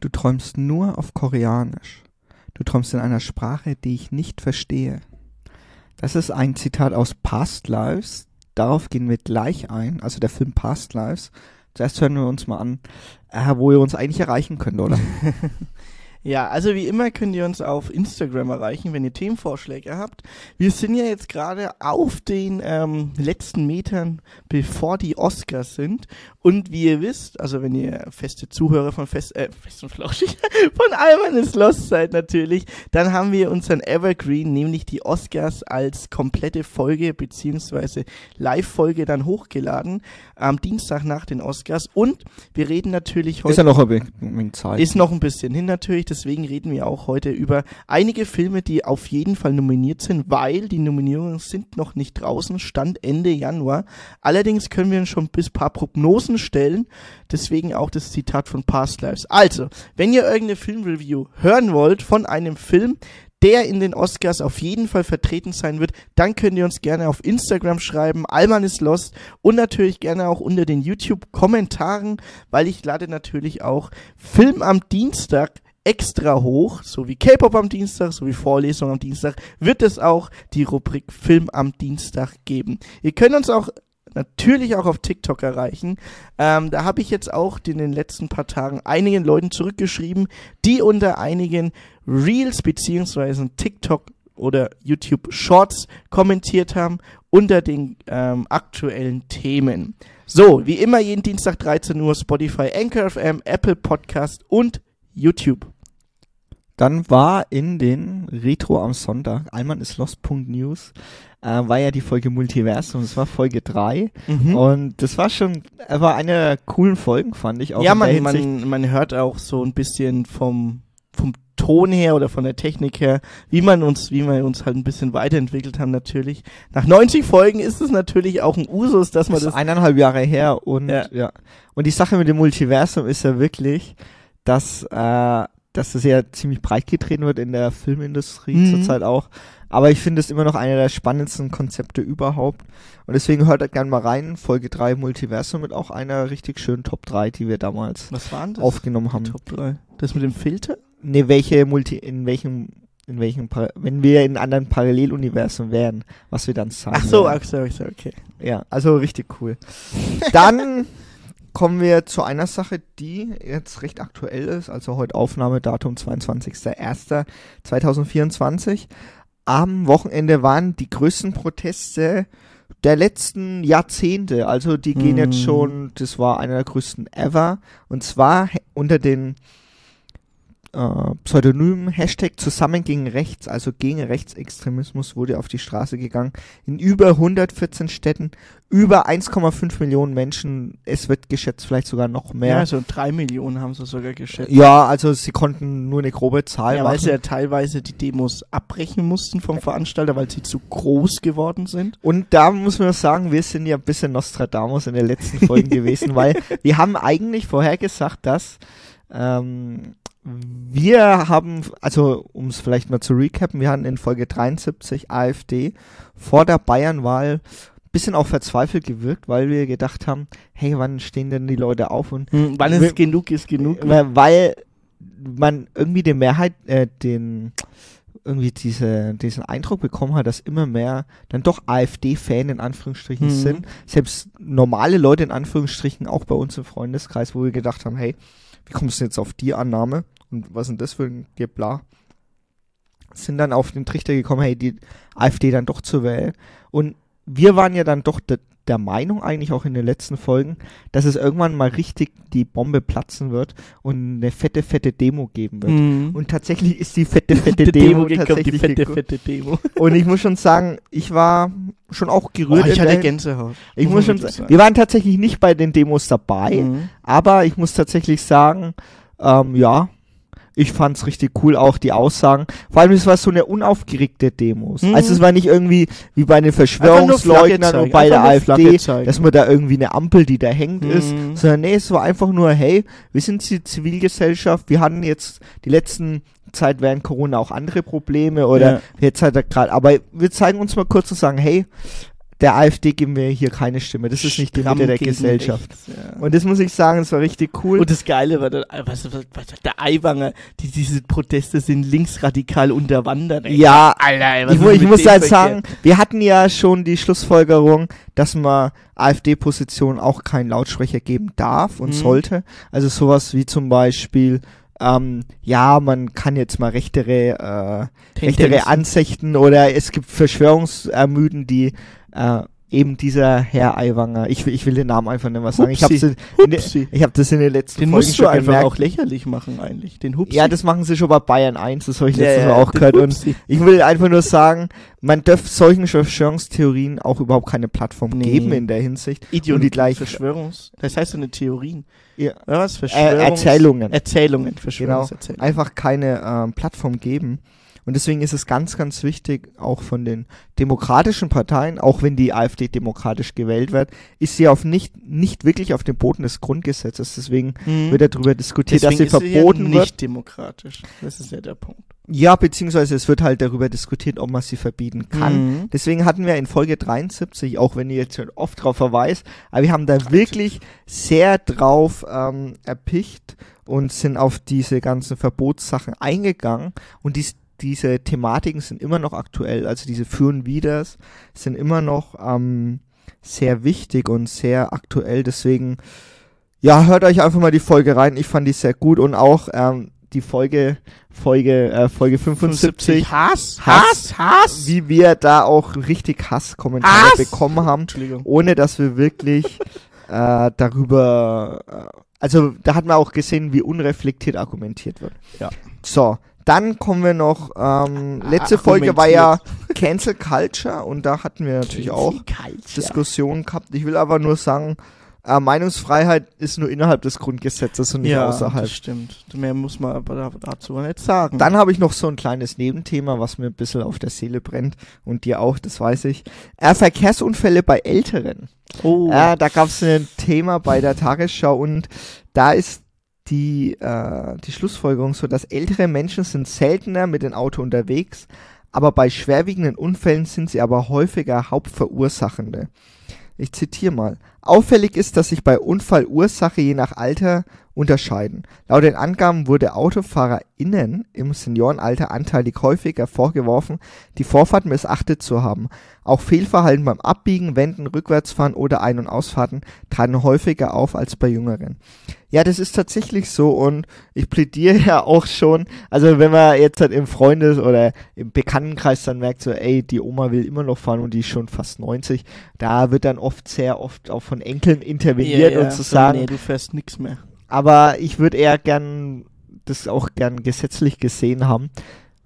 Du träumst nur auf Koreanisch. Du träumst in einer Sprache, die ich nicht verstehe. Das ist ein Zitat aus Past Lives. Darauf gehen wir gleich ein, also der Film Past Lives. Zuerst hören wir uns mal an, äh, wo ihr uns eigentlich erreichen könnt, oder? Ja, also wie immer könnt ihr uns auf Instagram erreichen, wenn ihr Themenvorschläge habt. Wir sind ja jetzt gerade auf den ähm, letzten Metern, bevor die Oscars sind. Und wie ihr wisst, also wenn ihr feste Zuhörer von Fest, äh, Fest und Flauschig, von Alman ist Lost seid natürlich, dann haben wir unseren Evergreen, nämlich die Oscars als komplette Folge beziehungsweise Live-Folge dann hochgeladen am Dienstag nach den Oscars. Und wir reden natürlich heute. Ist ja noch ein bisschen Zeit. Ist noch ein bisschen hin natürlich, deswegen reden wir auch heute über einige Filme, die auf jeden Fall nominiert sind, weil die Nominierungen sind noch nicht draußen, Stand Ende Januar. Allerdings können wir schon bis paar Prognosen stellen, deswegen auch das Zitat von Past Lives. Also, wenn ihr irgendeine Filmreview hören wollt von einem Film, der in den Oscars auf jeden Fall vertreten sein wird, dann könnt ihr uns gerne auf Instagram schreiben, Alman ist lost und natürlich gerne auch unter den YouTube-Kommentaren, weil ich lade natürlich auch Film am Dienstag extra hoch, so wie K-Pop am Dienstag, so wie Vorlesung am Dienstag, wird es auch die Rubrik Film am Dienstag geben. Ihr könnt uns auch natürlich auch auf TikTok erreichen. Ähm, da habe ich jetzt auch in den letzten paar Tagen einigen Leuten zurückgeschrieben, die unter einigen Reels beziehungsweise TikTok oder YouTube Shorts kommentiert haben unter den ähm, aktuellen Themen. So, wie immer jeden Dienstag 13 Uhr Spotify, Anchor FM, Apple Podcast und YouTube. Dann war in den Retro am Sonntag, Alman ist Lost.news, äh, war ja die Folge Multiversum, das war Folge 3 Mhm. und das war schon, war eine der coolen Folgen, fand ich auch. ja, man, man, man hört auch so ein bisschen vom, vom Ton her oder von der Technik her, wie man uns, wie wir uns halt ein bisschen weiterentwickelt haben natürlich. Nach 90 Folgen ist es natürlich auch ein Usus, dass man Das das, eineinhalb Jahre her und Ja. ja. Und die Sache mit dem Multiversum ist ja wirklich, dass, äh, dass das ja ziemlich breit getreten wird in der Filmindustrie Mhm. zurzeit auch. Aber ich finde es immer noch einer der spannendsten Konzepte überhaupt. Und deswegen hört da gerne mal rein. Folge 3 Multiversum mit auch einer richtig schönen Top 3, die wir damals aufgenommen haben. Top 3. Das mit dem Filter? Ne, welche Multi, in welchem, in welchem, Par- wenn wir in anderen Paralleluniversen wären, was wir dann sagen. Ach so, würden. ach so, ach so, okay. Ja, also richtig cool. Dann kommen wir zu einer Sache, die jetzt recht aktuell ist, also heute Aufnahmedatum 22.01.2024. Am Wochenende waren die größten Proteste der letzten Jahrzehnte. Also die gehen Mhm. jetzt schon, das war einer der größten ever. Und zwar unter den äh, Pseudonym Hashtag Zusammen gegen Rechts, also gegen Rechtsextremismus, wurde auf die Straße gegangen. In über 114 Städten, über 1,5 Millionen Menschen. Es wird geschätzt vielleicht sogar noch Ja, mehr. so drei Millionen haben sie sogar geschätzt. Ja, also sie konnten nur eine grobe Zahl Ja, weil machen. sie ja teilweise die Demos abbrechen mussten vom Veranstalter, weil sie zu groß geworden sind. Und da muss man sagen, wir sind ja ein bisschen Nostradamus in den letzten Folgen gewesen, weil wir haben eigentlich vorhergesagt, dass ähm, wir haben, also um es vielleicht mal zu recappen, wir hatten in Folge 73 AfD vor der Bayernwahl ein bisschen auch verzweifelt gewirkt, weil wir gedacht haben, hey, wann stehen denn die Leute auf und Hm, wann es genug ist, genug. weil, weil man irgendwie die Mehrheit, äh, den irgendwie diese, diesen Eindruck bekommen hat, dass immer mehr dann doch AfD-Fan in Anführungsstrichen Mhm. sind. Selbst normale Leute in Anführungsstrichen, auch bei uns im Freundeskreis, wo wir gedacht haben, hey, wie kommst du jetzt auf die Annahme? Und was denn das für ein Gebla? Sind dann auf den Trichter gekommen, hey, die AfD dann doch zu wählen. Und wir waren ja dann doch de der Meinung, eigentlich auch in den letzten Folgen, dass es irgendwann mal richtig die Bombe platzen wird und eine fette, fette Demo geben wird. Hm. Und tatsächlich ist die fette, fette die Demo, gekommen, die fette, fette Demo. Und ich muss schon sagen, ich war schon auch Oh, gerührt. ich in hatte Gänsehaut. ich Muss schon sagen, wir waren tatsächlich nicht bei den Demos dabei, Mhm. aber ich muss tatsächlich sagen, ähm, ja, ich fand's richtig cool, auch die Aussagen. Vor allem, es war so eine unaufgeregte Demos. Mhm. Also es war nicht irgendwie wie bei den Verschwörungsleugnern und bei der AfD, dass man da irgendwie eine Ampel, die da hängt, ist. Mhm. Sondern nee, es war einfach nur, hey, wir sind die Zivilgesellschaft, wir hatten jetzt die letzten Zeit während Corona auch andere Probleme oder Ja. jetzt halt gerade, aber wir zeigen uns mal kurz und sagen, hey, der AfD geben wir hier keine Stimme. Das ist nicht die Mitte der Gesellschaft. rechts, ja. Und das muss ich sagen, das war richtig cool. Und das Geile war, der, was, was, was, der Eiwanger, die, diese Proteste sind linksradikal unterwandert. ey. ja, Alter, was ich, ich muss halt sagen, wir hatten ja schon die Schlussfolgerung, dass man AfD-Positionen auch keinen Lautsprecher geben darf und Mhm. sollte. Also sowas wie zum Beispiel, ähm, ja, man kann jetzt mal rechtere, äh, rechtere. Ansichten oder es gibt Verschwörungsermüden, die äh, eben dieser Herr Aiwanger, ich will, ich will den Namen einfach nicht mehr sagen. Ich habe Hupsi. ich hab das in den letzten Den Folgen musst du schon einfach gemerkt. auch lächerlich machen eigentlich, den Hupsi. Ja, das machen sie schon bei Bayern 1, das habe ich Ja, letztes ja, Mal auch den gehört. Und Hupsi. ich will einfach nur sagen, man darf solchen Verschwörungstheorien auch überhaupt keine Plattform Nee. geben in der Hinsicht. Und die gleichen- Verschwörungs... Das heißt so eine Theorien. Ja. Was? Äh, Verschwörungs... Erzählungen. Erzählungen, Verschwörungserzählungen. Einfach keine ähm, Plattform geben. Und deswegen ist es ganz, ganz wichtig, auch von den demokratischen Parteien, auch wenn die AfD demokratisch gewählt wird, ist sie auf nicht, nicht wirklich auf dem Boden des Grundgesetzes. Deswegen Mhm. wird darüber diskutiert, Deswegen dass sie ist ja verboten wird. nicht demokratisch. Das ist ja der Punkt. Ja, beziehungsweise es wird halt darüber diskutiert, ob man sie verbieten kann. Mhm. Deswegen hatten wir in Folge 73, auch wenn ihr jetzt schon oft drauf verweist, aber wir haben da wirklich sehr drauf ähm, erpicht und sind auf diese ganzen Verbotssachen eingegangen und dies, diese Thematiken sind immer noch aktuell, also diese Führen Widers sind immer noch ähm, sehr wichtig und sehr aktuell, deswegen ja, hört euch einfach mal die Folge rein, ich fand die sehr gut und auch ähm, die Folge, Folge, äh, Folge 75 Hass, Hass, Hass, Hass. wie wir da auch richtig Hasskommentare Hass! bekommen haben, ohne dass wir wirklich äh, darüber, äh, also da hat man auch gesehen, wie unreflektiert argumentiert wird. Ja. So, dann kommen wir noch, ähm, letzte Folge war ja Cancel Culture und da hatten wir natürlich auch Diskussionen gehabt. Ich will aber nur sagen, äh, Meinungsfreiheit ist nur innerhalb des Grundgesetzes und nicht ja, außerhalb. das stimmt. Mehr muss man aber da- dazu nicht sagen. Dann habe ich noch so ein kleines Nebenthema, was mir ein bisschen auf der Seele brennt und dir auch, das weiß ich. Äh, Verkehrsunfälle bei Älteren. oh, Äh, da gab es ein Thema bei der Tagesschau und da ist die, äh, die Schlussfolgerung so, dass ältere Menschen sind seltener mit dem Auto unterwegs, aber bei schwerwiegenden Unfällen sind sie aber häufiger Hauptverursachende. Ich zitiere mal. Auffällig ist, dass sich bei Unfallursache je nach Alter unterscheiden. Laut den Angaben wurde AutofahrerInnen im Seniorenalter anteilig häufiger vorgeworfen, die Vorfahrt missachtet zu haben. Auch Fehlverhalten beim Abbiegen, Wenden, Rückwärtsfahren oder Ein- und Ausfahrten traten häufiger auf als bei Jüngeren. Ja, das ist tatsächlich so und ich plädiere ja auch schon, also wenn man jetzt halt im Freundes- oder im Bekanntenkreis dann merkt, so, ey, die Oma will immer noch fahren und die ist schon fast 90, da wird dann oft sehr oft auch von Enkeln interveniert und zu so, sagen, nee, du fährst nix mehr. Aber ich würde eher gern das auch gern gesetzlich gesehen haben.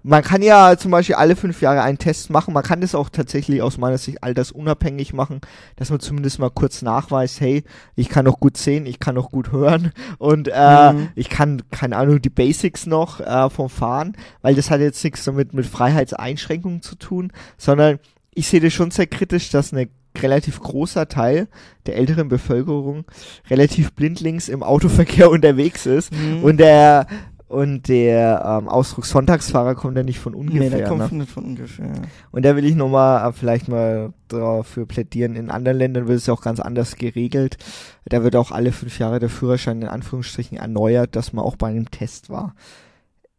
Man kann ja zum Beispiel alle fünf Jahre einen Test machen. Man kann das auch tatsächlich aus meiner Sicht altersunabhängig machen, dass man zumindest mal kurz nachweist, hey, ich kann noch gut sehen, ich kann noch gut hören und äh, Mhm. ich kann, keine Ahnung, die Basics noch äh, vom Fahren, weil das hat jetzt nichts damit mit Freiheitseinschränkungen zu tun, sondern ich sehe das schon sehr kritisch, dass eine relativ großer Teil der älteren Bevölkerung relativ blindlings im Autoverkehr unterwegs ist Mhm. und der und der ähm, Ausdruck Sonntagsfahrer kommt ja nicht von nee, ungefähr. der kommt ne? nicht von ungefähr. Und da will ich nochmal äh, vielleicht mal dafür plädieren. In anderen Ländern wird es ja auch ganz anders geregelt. Da wird auch alle fünf Jahre der Führerschein in Anführungsstrichen erneuert, dass man auch bei einem Test war.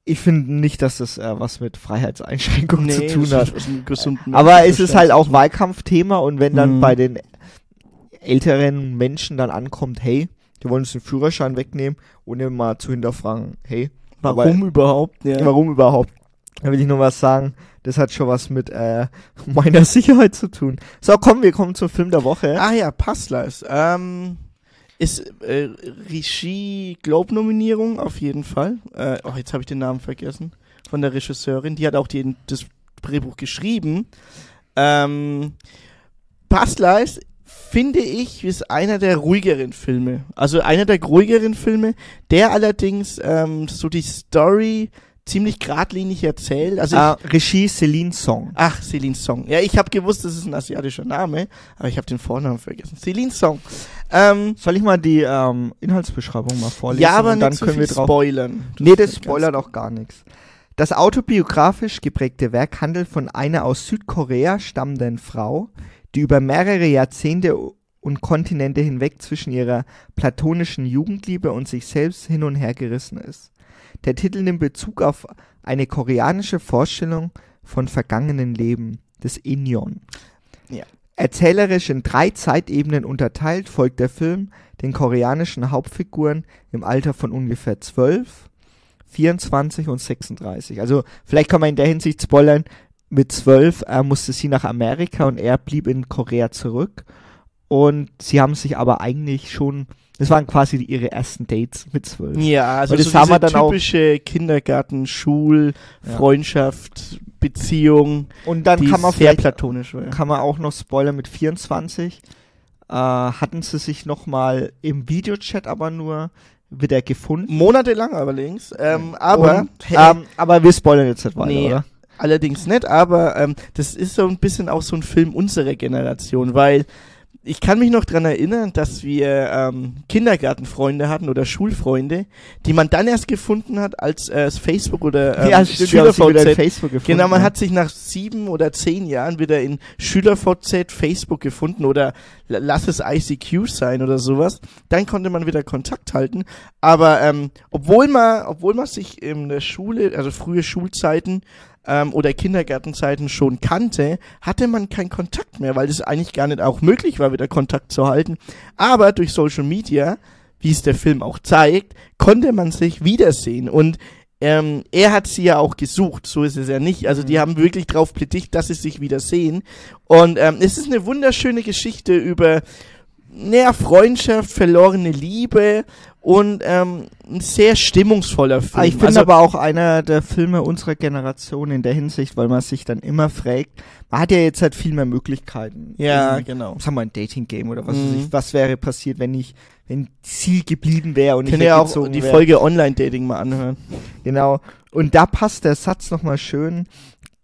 Ich finde nicht, dass das äh, was mit Freiheitseinschränkungen zu tun hat. Aber es ist halt auch. Wahlkampfthema und wenn dann Mhm. bei den älteren Menschen dann ankommt, hey, die wollen uns den Führerschein wegnehmen, ohne mal zu hinterfragen, hey, Warum überhaupt? Ja. Warum überhaupt? Da will ich nur was sagen. Das hat schon was mit äh, meiner Sicherheit zu tun. So, komm, wir kommen zum Film der Woche. Ah ja, Passleis. Ähm, ist äh, Regie Globe-Nominierung auf jeden Fall. Äh, oh, jetzt habe ich den Namen vergessen. Von der Regisseurin. Die hat auch die, das Drehbuch geschrieben. Ähm, Passleis finde ich ist einer der ruhigeren Filme. Also einer der ruhigeren Filme, der allerdings ähm, so die Story ziemlich geradlinig erzählt. Also ich, Ah, Regie Celine Song. Ach, Celine Song. Ja, ich habe gewusst, das ist ein asiatischer Name, aber ich habe den Vornamen vergessen. Celine Song. Ähm, Soll ich mal die ähm, Inhaltsbeschreibung mal vorlesen? ja, aber und dann nicht so können wir drauf. spoilern. Nee, das ist ganz spoilert auch gar nichts. Das autobiografisch geprägte Werk handelt von einer aus Südkorea stammenden Frau, die über mehrere Jahrzehnte und Kontinente hinweg zwischen ihrer platonischen Jugendliebe und sich selbst hin und her gerissen ist. Der Titel nimmt Bezug auf eine koreanische Vorstellung von vergangenen Leben, des Inyon. Ja. Erzählerisch in drei Zeitebenen unterteilt folgt der Film den koreanischen Hauptfiguren im Alter von ungefähr 12, 24 und 36. Also vielleicht kann man in der Hinsicht spoilern, mit 12 äh, musste sie nach Amerika und er blieb in Korea zurück. Und sie haben sich aber eigentlich schon, das waren quasi ihre ersten Dates mit 12. Ja, also das so haben wir dann auch- typische Kindergarten, Schul, Ja. Freundschaft, Beziehung, Und dann die kann man sehr platonisch war. kann man auch noch spoilern mit 24. Äh, hatten sie sich nochmal im Videochat aber nur wieder gefunden. Monatelang allerdings, ähm, aber Und, hey, ähm, aber wir spoilern jetzt nicht weiter, Nee. oder? allerdings nicht, aber ähm, das ist so ein bisschen auch so ein Film unserer Generation, weil ich kann mich noch dran erinnern, dass wir ähm, Kindergartenfreunde hatten oder Schulfreunde, die man dann erst gefunden hat, als äh, Facebook oder ähm, ja, SchülerVZ Facebook gefunden. Genau, man ja. hat sich nach sieben oder zehn Jahren wieder in SchülerVZ, Facebook gefunden oder la- lass es ICQ sein oder sowas. Dann konnte man wieder Kontakt halten. Aber ähm, obwohl man, obwohl man sich in der Schule, also frühe Schulzeiten ähm, oder Kindergartenzeiten schon kannte, hatte man keinen Kontakt mehr, weil es eigentlich gar nicht auch möglich war, wieder Kontakt zu halten. Aber durch Social Media, wie es der Film auch zeigt, konnte man sich wiedersehen und ähm, er hat sie ja auch gesucht, so ist es ja nicht. Also die haben wirklich drauf plädicht, dass sie sich wieder sehen. Und ähm, es ist eine wunderschöne Geschichte über naja, Freundschaft, verlorene Liebe und ähm, ein sehr stimmungsvoller Film. Ah, ich finde also, aber auch einer der Filme unserer Generation in der Hinsicht, weil man sich dann immer fragt, man hat ja jetzt halt viel mehr Möglichkeiten. ja, In, genau. sagen wir ein Dating-Game oder was Mhm. weiß ich, was wäre passiert, wenn ich, wenn Ziel geblieben wäre und ich Könnt ihr auch die wär. Folge Online-Dating mal anhören. Genau. Und da passt der Satz nochmal schön.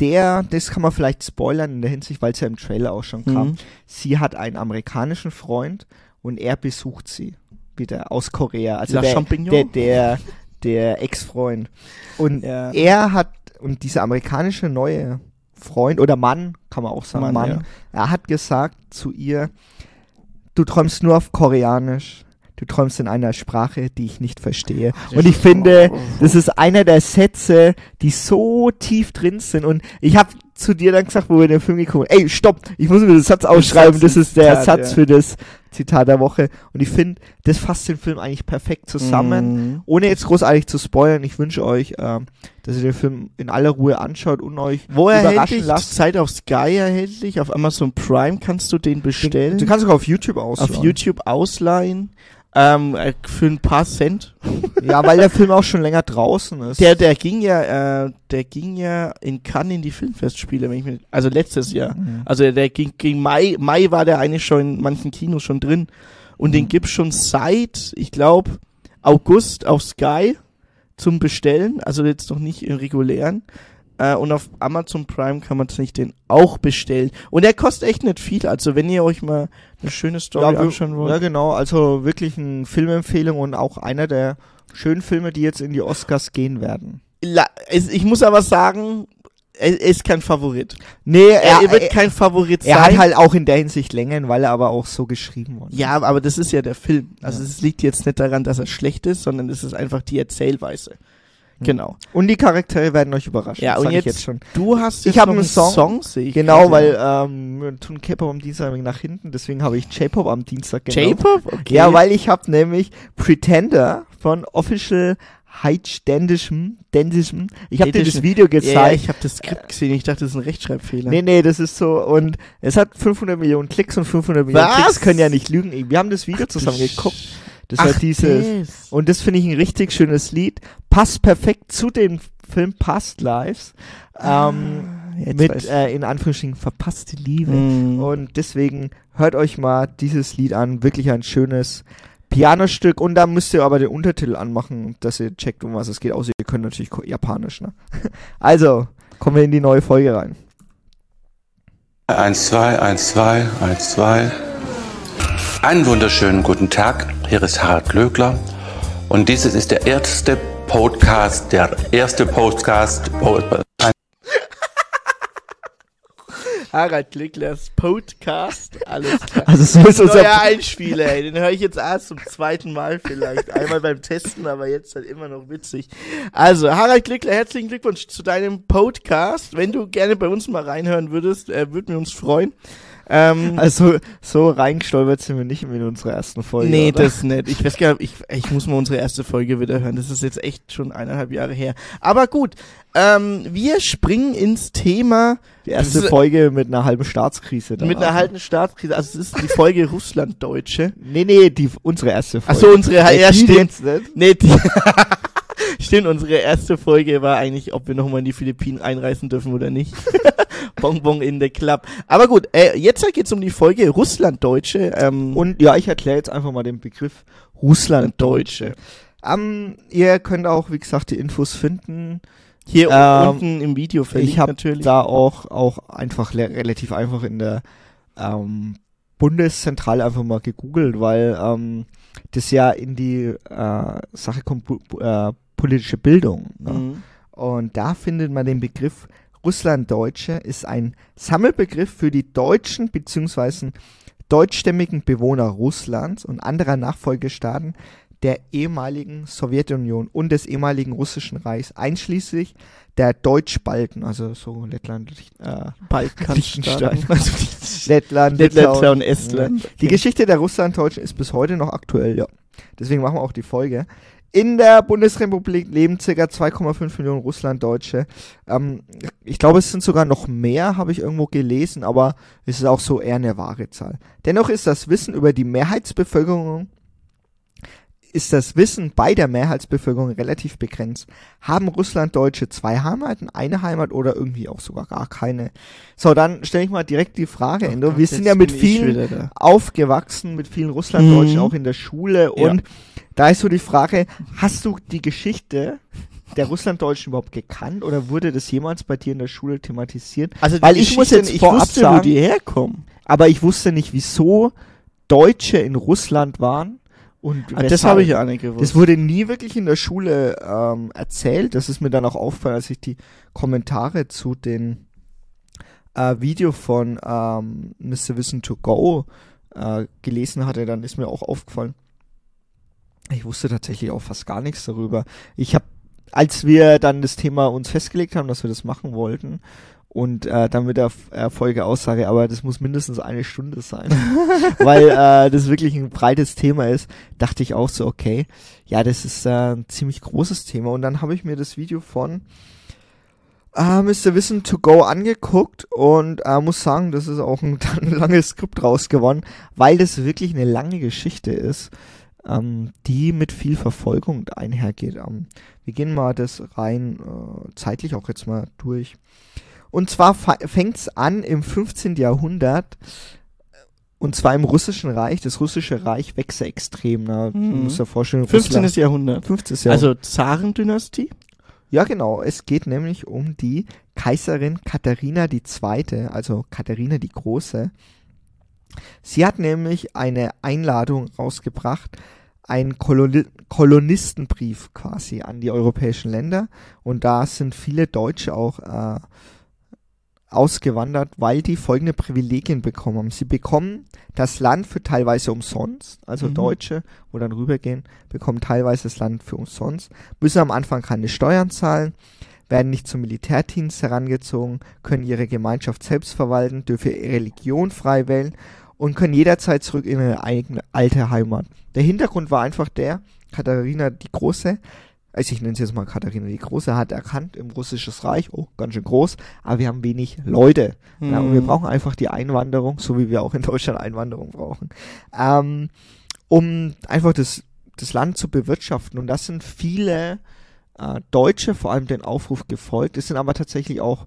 Der, das kann man vielleicht spoilern in der Hinsicht, weil es ja im Trailer auch schon kam. Mhm. Sie hat einen amerikanischen Freund und er besucht sie wieder aus Korea. Also La der, Champignon? der, der, der Ex-Freund. Und Ja. er hat, und dieser amerikanische neue Freund oder Mann, kann man auch sagen, Mann, Mann, ja. er hat gesagt zu ihr, du träumst nur auf Koreanisch. Du träumst in einer Sprache, die ich nicht verstehe. Und ich finde, das ist einer der Sätze, die so tief drin sind. Und ich habe zu dir dann gesagt, wo wir den Film geguckt haben, ey, stopp, ich muss mir den Satz ausschreiben. Das ist der Zitat, Satz ja. für das Zitat der Woche. Und ich finde, das fasst den Film eigentlich perfekt zusammen. Mhm. Ohne jetzt großartig zu spoilern, ich wünsche euch, ähm, dass ihr den Film in aller Ruhe anschaut und euch Wo überraschen lasst. Zeit auf Sky erhältlich, auf Amazon Prime kannst du den bestellen. Du kannst sogar auf YouTube ausleihen. auf YouTube ausleihen. Ähm, äh, für ein paar Cent. Ja, weil der Film auch schon länger draußen ist. Der, der ging ja, äh, der ging ja in Cannes in die Filmfestspiele, wenn ich mir, also letztes Jahr. Mhm. Also der ging, ging Mai, Mai war der eigentlich schon in manchen Kinos schon drin. Und den Mhm. gibt's schon seit, ich glaube, August auf Sky zum Bestellen. Also jetzt noch nicht im regulären. Äh, und auf Amazon Prime kann man sich den auch bestellen. Und der kostet echt nicht viel. Also wenn ihr euch mal eine schöne Story wir- anschauen wollt. Ja, genau. Also wirklich eine Filmempfehlung und auch einer der schönen Filme, die jetzt in die Oscars gehen werden. La ich muss aber sagen, er, er ist kein Favorit. Nee, Er, er, wird er, kein Favorit er sein. hat halt auch in der Hinsicht Längen, weil er aber auch so geschrieben wurde. ja, aber das ist ja der Film. Also Ja. es liegt jetzt nicht daran, dass er schlecht ist, sondern es ist einfach die Erzählweise. Genau. Und die Charaktere werden euch überraschen. Ja, und ich jetzt- jetzt schon. Du hast Ich jetzt hab noch einen Song. sehe ich Genau, gerade. weil ähm, wir tun K-Pop am Dienstag nach hinten, deswegen habe ich J-Pop am Dienstag genommen. J-Pop? Okay. Ja, weil ich habe nämlich Pretender von Official Heidständischem, Dändischem. Ich habe dir das. Video ja, ja, gezeigt. ich habe das Skript gesehen. Ich dachte, das ist ein Rechtschreibfehler. Nee, nee, das ist so. Und es hat 500 Millionen Klicks und 500 Millionen Was? Klicks können ja nicht lügen. Wir haben das Video zusammen geguckt. Das Ach, war dieses. das. Und das finde ich ein richtig schönes Lied. Passt perfekt zu dem Film Past Lives. Ähm, Ah, Jetzt mit, äh, in Anführungsstrichen, verpasste Liebe. Mm. Und deswegen hört euch mal dieses Lied an. Wirklich ein schönes Pianostück. Und da müsst ihr aber den Untertitel anmachen, dass ihr checkt, um was es geht. Außer ihr könnt natürlich Japanisch, ne? Also, kommen wir in die neue Folge rein. 1, 2, 1, 2, 1, 2. Einen wunderschönen guten Tag. Hier ist Harald Glöckler. Und dieses ist der erste Podcast, der erste Podcast. Po- Harald Glücklers Podcast. Alles klar. Also so ist unser Neuer Einspieler, ey. Den höre ich jetzt erst zum zweiten Mal vielleicht. Einmal beim Testen, aber jetzt halt immer noch witzig. Also, Harald Glückler, herzlichen Glückwunsch zu deinem Podcast. Wenn du gerne bei uns mal reinhören würdest, äh, würden wir uns freuen. Ähm, Also so reingestolpert sind wir nicht in unsere ersten Folge. nee, oder? das nicht. Ich weiß gar nicht, ich, ich muss mal unsere erste Folge wieder hören. Das ist jetzt echt schon eineinhalb Jahre her. Aber gut, ähm, wir springen ins Thema die erste Folge mit einer halben Staatskrise. mit einer halben Staatskrise. Also es ist die Folge Russland-Deutsche. Nee, nee, die, unsere erste Folge. Achso, unsere, Ja, ja, stimmt. Nee, die Stimmt, unsere erste Folge war eigentlich, ob wir nochmal in die Philippinen einreisen dürfen oder nicht. Bonbon in der Club. Aber gut, äh, jetzt geht's um die Folge Russlanddeutsche. Ähm, Und ja, ich erkläre jetzt einfach mal den Begriff Russlanddeutsche. Ähm, ihr könnt auch, wie gesagt, die Infos finden. hier ähm, unten im Video verlinkt ich habe natürlich. da auch, auch einfach relativ einfach in der ähm, Bundeszentrale einfach mal gegoogelt, weil ähm, das ja in die äh, Sache kommt, äh, politische Bildung. Ne? Mhm. Und da findet man den Begriff Russlanddeutsche ist ein Sammelbegriff für die deutschen bzw. deutschstämmigen Bewohner Russlands und anderer Nachfolgestaaten der ehemaligen Sowjetunion und des ehemaligen Russischen Reichs, einschließlich der Deutschbalten, also so Lettland, äh, Balkanstaaten. Liechtenstein. Also Lettland, Lettland und Estland. Die Geschichte der Russlanddeutschen ist bis heute noch aktuell, ja. Deswegen machen wir auch die Folge. In der Bundesrepublik leben ca. 2,5 Millionen Russlanddeutsche. Ähm, ich glaube, es sind sogar noch mehr, habe ich irgendwo gelesen, aber es ist auch so eher eine wahre Zahl. Dennoch ist das Wissen über die Mehrheitsbevölkerung ist das Wissen bei der Mehrheitsbevölkerung relativ begrenzt. Haben Russlanddeutsche zwei Heimaten, eine Heimat oder irgendwie auch sogar gar keine? So, dann stelle ich mal direkt die Frage, Endo. Wir sind ja mit vielen aufgewachsen mit vielen Russlanddeutschen, Mhm. auch in der Schule. Ja. Und da ist so die Frage, hast du die Geschichte der Russlanddeutschen überhaupt gekannt oder wurde das jemals bei dir in der Schule thematisiert? Also Weil ich muss jetzt ich vorab wusste, wo sagen- die herkommen. Aber ich wusste nicht, wieso Deutsche in Russland waren und Ah, das habe ich ja nicht gewusst. Das wurde nie wirklich in der Schule ähm, erzählt. Das ist mir dann auch aufgefallen, als ich die Kommentare zu den äh, Video von ähm, Mr. Wissen to Go äh, gelesen hatte. Dann ist mir auch aufgefallen, ich wusste tatsächlich auch fast gar nichts darüber. Ich habe, als wir dann das Thema uns festgelegt haben, dass wir das machen wollten, und äh, dann mit der äh, Folge Aussage, aber das muss mindestens eine Stunde sein, weil äh, das wirklich ein breites Thema ist, dachte ich auch so, okay, ja, das ist äh, ein ziemlich großes Thema. Und dann habe ich mir das Video von äh, Mr. Wissen to Go angeguckt und äh, muss sagen, das ist auch ein, ein langes Skript rausgewonnen, weil das wirklich eine lange Geschichte ist, ähm, die mit viel Verfolgung einhergeht. Ähm, wir gehen mal das rein äh, zeitlich auch jetzt mal durch. Und zwar fängt es an im 15. Jahrhundert, und zwar im Russischen Reich. Das Russische Reich wächst extrem. Ne? Mhm. Du musst dir vorstellen, 15. Russland- Jahrhundert. 15. Jahrhundert. Also Zarendynastie? Ja, genau. Es geht nämlich um die Kaiserin Katharina II., also Katharina die Große. Sie hat nämlich eine Einladung rausgebracht, einen Koloni Kolonistenbrief quasi an die europäischen Länder. Und da sind viele Deutsche auch äh, ausgewandert, weil die folgende Privilegien bekommen haben. Sie bekommen das Land für teilweise umsonst, also Mhm. Deutsche, wo dann rübergehen, bekommen teilweise das Land für umsonst, müssen am Anfang keine Steuern zahlen, werden nicht zum Militärdienst herangezogen, können ihre Gemeinschaft selbst verwalten, dürfen ihre Religion frei wählen und können jederzeit zurück in ihre eigene alte Heimat. Der Hintergrund war einfach der, Katharina die Große, also ich nenne sie jetzt mal Katharina die Große, hat erkannt im Russisches Reich, oh, ganz schön groß, aber wir haben wenig Leute. Ja, und wir Mhm. brauchen einfach die Einwanderung, so wie wir auch in Deutschland Einwanderung brauchen, ähm, um einfach das, das Land zu bewirtschaften. Und das sind viele äh, Deutsche vor allem den Aufruf gefolgt. Es sind aber tatsächlich auch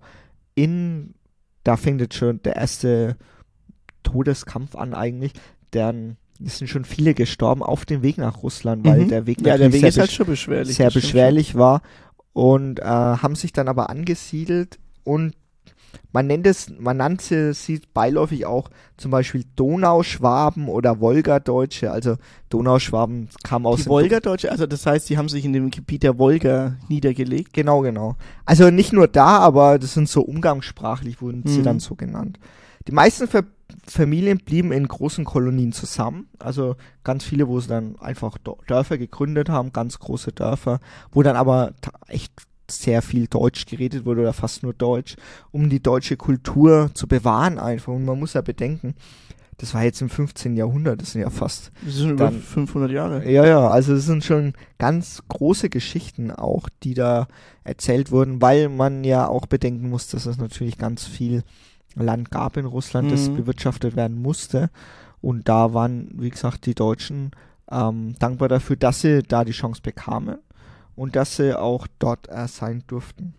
in, da fängt jetzt schon der erste Todeskampf an eigentlich, deren es sind schon viele gestorben auf dem Weg nach Russland, weil Mhm. der Weg Ja, der Weg sehr ist halt schon beschwerlich. sehr beschwerlich war und äh, haben sich dann aber angesiedelt und man nennt es, man nannte sie beiläufig auch zum Beispiel Donauschwaben oder Wolgadeutsche. Also Donauschwaben kam schon. aus Die dem Wolgadeutsche, also das heißt, die haben sich in dem Gebiet der Wolga niedergelegt. Genau, genau. Also nicht nur da, aber das sind so umgangssprachlich wurden sie Mhm. dann so genannt. Die meisten Ver Familien blieben in großen Kolonien zusammen. Also ganz viele, wo sie dann einfach Dörfer gegründet haben, ganz große Dörfer, wo dann aber echt sehr viel Deutsch geredet wurde oder fast nur Deutsch, um die deutsche Kultur zu bewahren einfach. Und man muss ja bedenken, das war jetzt im 15. Jahrhundert, das sind ja fast. Das sind über 500 Jahre. Ja, ja, also es sind schon ganz große Geschichten auch, die da erzählt wurden, weil man ja auch bedenken muss, dass es natürlich ganz viel Land gab in Russland, mhm. das bewirtschaftet werden musste. Und da waren, wie gesagt, die Deutschen ähm, dankbar dafür, dass sie da die Chance bekamen und dass sie auch dort äh, sein durften.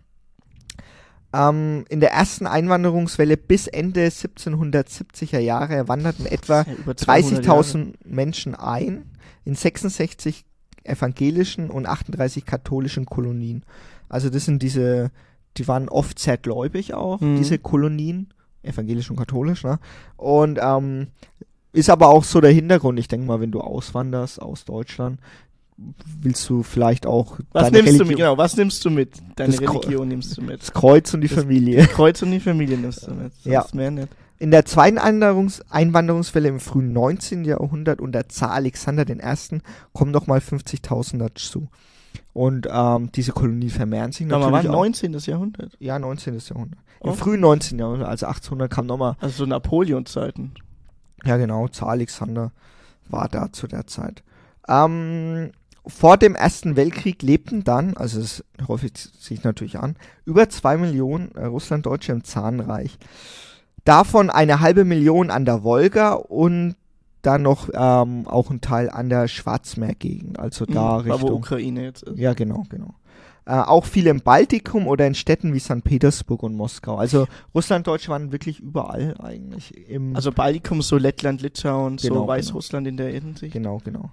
Ähm, in der ersten Einwanderungswelle bis Ende 1770er Jahre wanderten etwa ja 30.000 Menschen ein in 66 evangelischen und 38 katholischen Kolonien. Also das sind diese, die waren oft sehr gläubig auch, mhm. diese Kolonien, evangelisch und katholisch, ne? Und ähm, ist aber auch so der Hintergrund. Ich denke mal, wenn du auswanderst aus Deutschland, willst du vielleicht auch was nimmst Religion, du mit genau was nimmst du mit deine Religion nimmst du mit das Kreuz und die das Familie Kreuz und die Familie nimmst du mit Sonst ja mehr nicht in der zweiten Einwanderungs Einwanderungswelle im frühen 19. Jahrhundert unter Zar Alexander I. kommen nochmal 50.000 dazu. Und ähm, diese Kolonie vermehren sich natürlich. Aber war 19. Jahrhundert? Ja, 19. Jahrhundert. Im oh. frühen 19. Jahrhundert, also 1800 kam nochmal. Also so Napoleon-Zeiten. Ja, genau. Zar Alexander war da zu der Zeit. Ähm, vor dem Ersten Weltkrieg lebten dann, also das häufig sich natürlich an, über zwei Millionen Russlanddeutsche im Zahnreich. Davon eine halbe Million an der Wolga und dann noch ähm, auch ein Teil an der Schwarzmeergegend, also da mhm, Richtung. Wo Ukraine jetzt ist. Ja, genau, genau. Äh, auch viele im Baltikum oder in Städten wie St. Petersburg und Moskau. Also Russlanddeutsche waren wirklich überall eigentlich. also Baltikum, so Lettland, Litauen, genau, so Weißrussland genau. in der Hinsicht. Genau, genau.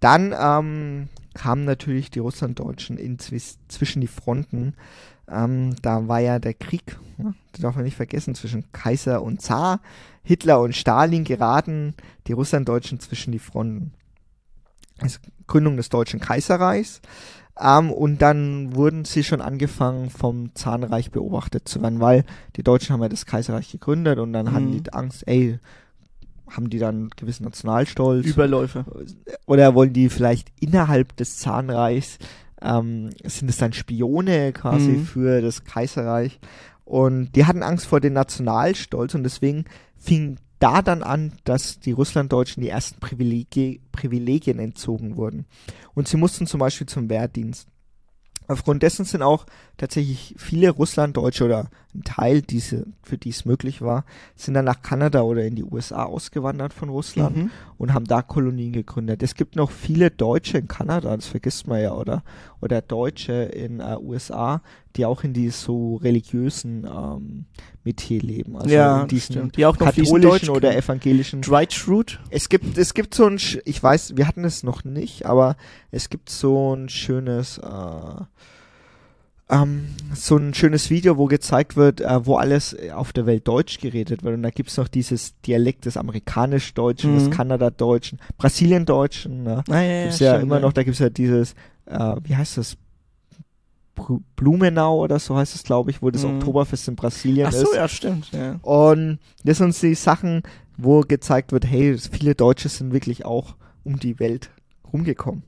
Dann ähm, kamen natürlich die Russlanddeutschen zwischen die Fronten. Ähm, da war ja der Krieg, ne? das darf man nicht vergessen, zwischen Kaiser und Zar, Hitler und Stalin geraten die Russlanddeutschen zwischen die Fronten. Also Gründung des Deutschen Kaiserreichs. Ähm, und dann wurden sie schon angefangen vom Zahnreich beobachtet zu werden, weil die Deutschen haben ja das Kaiserreich gegründet und dann mhm. hatten die Angst, ey, haben die dann gewissen Nationalstolz? Überläufe. Oder wollen die vielleicht innerhalb des Zahnreichs, ähm, sind es dann Spione quasi mhm. für das Kaiserreich? Und die hatten Angst vor dem Nationalstolz und deswegen fing da dann an, dass die Russlanddeutschen die ersten Privilegien, Privilegien entzogen wurden. Und sie mussten zum Beispiel zum Wehrdienst. Aufgrund dessen sind auch tatsächlich viele Russlanddeutsche oder ein Teil, diese, für die es möglich war, sind dann nach Kanada oder in die USA ausgewandert von Russland mhm. und haben da Kolonien gegründet. Es gibt noch viele Deutsche in Kanada, das vergisst man ja, oder, oder Deutsche in äh, USA, die auch in die so religiösen ähm, Metier leben. Also ja, in diesen stimmt. Die auch noch katholischen oder evangelischen. Dwight Schrute? Es gibt, es gibt so ein, ich weiß, wir hatten es noch nicht, aber es gibt so ein schönes, äh, ähm, so ein schönes Video, wo gezeigt wird, äh, wo alles auf der Welt Deutsch geredet wird. Und da gibt's noch dieses Dialekt des Amerikanisch-Deutschen, mhm. des Kanada-Deutschen, Brasilien-Deutschen. Ne? Ah, ja, gibt's ja, ja immer ja. noch, da gibt's ja dieses, äh, wie heißt das? Blumenau oder so heißt es, glaube ich, wo das mhm. Oktoberfest in Brasilien ist. Ach so, ist. ja, stimmt. Ja. Und das sind die Sachen, wo gezeigt wird, hey, viele Deutsche sind wirklich auch um die Welt rumgekommen.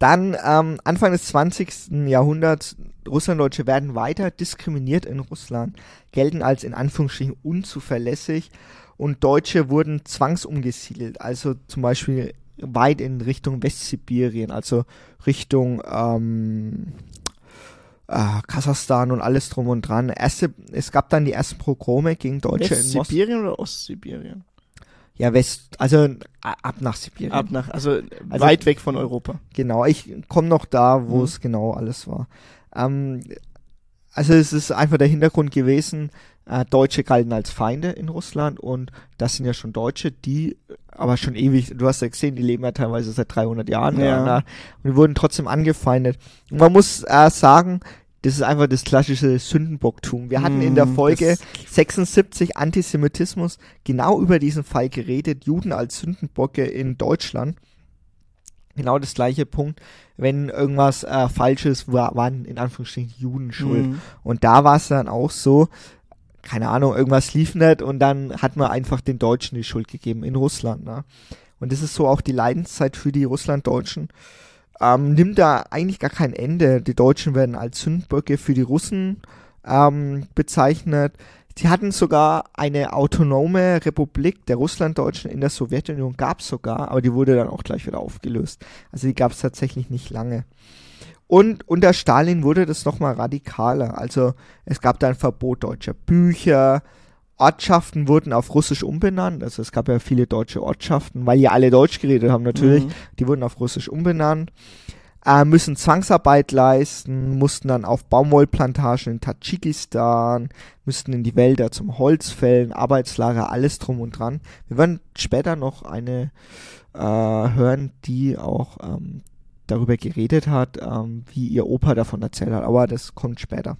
Dann ähm, Anfang des 20. Jahrhunderts, Russlanddeutsche werden weiter diskriminiert in Russland, gelten als in Anführungsstrichen unzuverlässig und Deutsche wurden zwangsumgesiedelt, also zum Beispiel weit in Richtung Westsibirien, also Richtung ähm, äh, Kasachstan und alles drum und dran. Erste, es gab dann die ersten Pogrome gegen Deutsche in Westsibirien oder Ostsibirien? Ja, West, also ab nach Sibirien. Ab nach, also, also weit weg von Europa. Genau, ich komme noch da, wo mhm. es genau alles war. Ähm, also es ist einfach der Hintergrund gewesen, äh, Deutsche galten als Feinde in Russland und das sind ja schon Deutsche, die aber schon ewig, du hast ja gesehen, die leben ja teilweise seit 300 Jahren ja. Da, und die wurden trotzdem angefeindet. Und man muss äh, sagen, das ist einfach das klassische Sündenbocktum. Wir hatten in der mm, Folge 76 Antisemitismus genau über diesen Fall geredet, Juden als Sündenbocke in Deutschland. Genau das gleiche Punkt, wenn irgendwas äh, Falsches war, waren in Anführungsstrichen Juden schuld. Mm. Und da war es dann auch so, keine Ahnung, irgendwas lief nicht und dann hat man einfach den Deutschen die Schuld gegeben in Russland. Ne? Und das ist so auch die Leidenszeit für die Russlanddeutschen. Ähm, nimmt da eigentlich gar kein Ende. Die Deutschen werden als Sündböcke für die Russen ähm, bezeichnet. Sie hatten sogar eine autonome Republik der Russlanddeutschen in der Sowjetunion, gab es sogar, aber die wurde dann auch gleich wieder aufgelöst. Also die gab es tatsächlich nicht lange. Und unter Stalin wurde das nochmal radikaler. Also es gab da ein Verbot deutscher Bücher, Ortschaften wurden auf Russisch umbenannt. Also es gab ja viele deutsche Ortschaften, weil ja alle Deutsch geredet haben natürlich. Mhm. Die wurden auf Russisch umbenannt äh, müssen Zwangsarbeit leisten, mussten dann auf Baumwollplantagen in Tadschikistan, müssten in die Wälder zum Holzfällen, Arbeitslager, alles drum und dran. Wir werden später noch eine äh, hören, die auch ähm, darüber geredet hat, ähm, wie ihr Opa davon erzählt hat, aber das kommt später.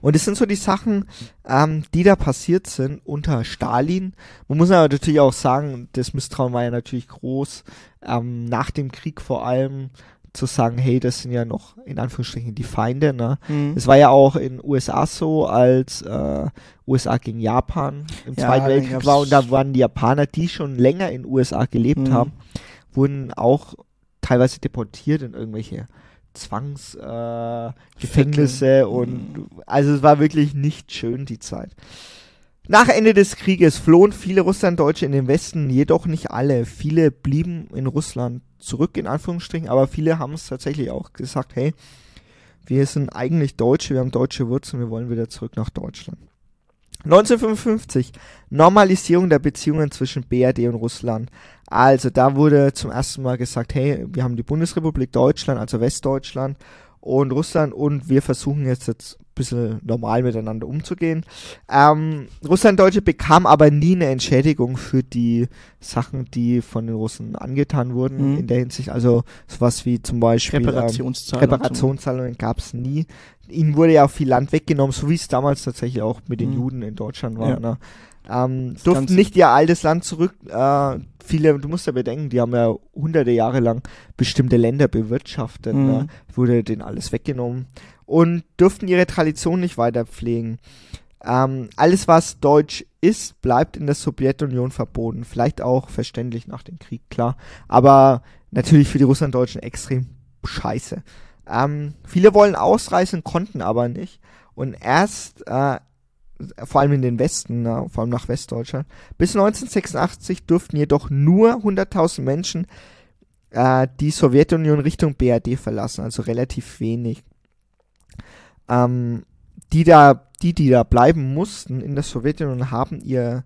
Und es sind so die Sachen, ähm, die da passiert sind unter Stalin. Man muss aber natürlich auch sagen, das Misstrauen war ja natürlich groß. Ähm, nach dem Krieg vor allem zu sagen, hey, das sind ja noch in Anführungsstrichen die Feinde. Ne? Mhm. Es war ja auch in USA so, als äh, USA gegen Japan im ja, Zweiten Weltkrieg war und da waren die Japaner, die schon länger in USA gelebt mhm. haben, wurden auch teilweise deportiert in irgendwelche Zwangsgefängnisse äh, und mhm. also es war wirklich nicht schön die Zeit. Nach Ende des Krieges flohen viele Russlanddeutsche in den Westen, jedoch nicht alle. Viele blieben in Russland zurück, in Anführungsstrichen, aber viele haben es tatsächlich auch gesagt, hey, wir sind eigentlich Deutsche, wir haben deutsche Wurzeln, wir wollen wieder zurück nach Deutschland. 1955, Normalisierung der Beziehungen zwischen BRD und Russland. Also da wurde zum ersten Mal gesagt, hey, wir haben die Bundesrepublik Deutschland, also Westdeutschland und Russland und wir versuchen jetzt, jetzt bisschen normal miteinander umzugehen. Ähm, Russlanddeutsche bekam aber nie eine Entschädigung für die Sachen, die von den Russen angetan wurden mhm. in der Hinsicht. Also sowas wie zum Beispiel Reparationszahlungen, ähm, Reparationszahlungen gab es nie. Ihnen wurde ja auch viel Land weggenommen, so wie es damals tatsächlich auch mit den mhm. Juden in Deutschland war. Ja. Ne? ähm, durften nicht ihr altes Land zurück. Äh, viele, du musst ja bedenken, die haben ja hunderte Jahre lang bestimmte Länder bewirtschaftet, mhm. ne? wurde denen alles weggenommen und durften ihre Tradition nicht weiter pflegen. Ähm, alles, was deutsch ist, bleibt in der Sowjetunion verboten. Vielleicht auch verständlich nach dem Krieg, klar. Aber natürlich für die Russlanddeutschen extrem scheiße. Ähm, viele wollen ausreisen, konnten aber nicht. Und erst äh, vor allem in den Westen, na, vor allem nach Westdeutschland. Bis 1986 durften jedoch nur 100.000 Menschen äh, die Sowjetunion Richtung BRD verlassen, also relativ wenig. Ähm, die da, die, die da bleiben mussten in der Sowjetunion, haben ihr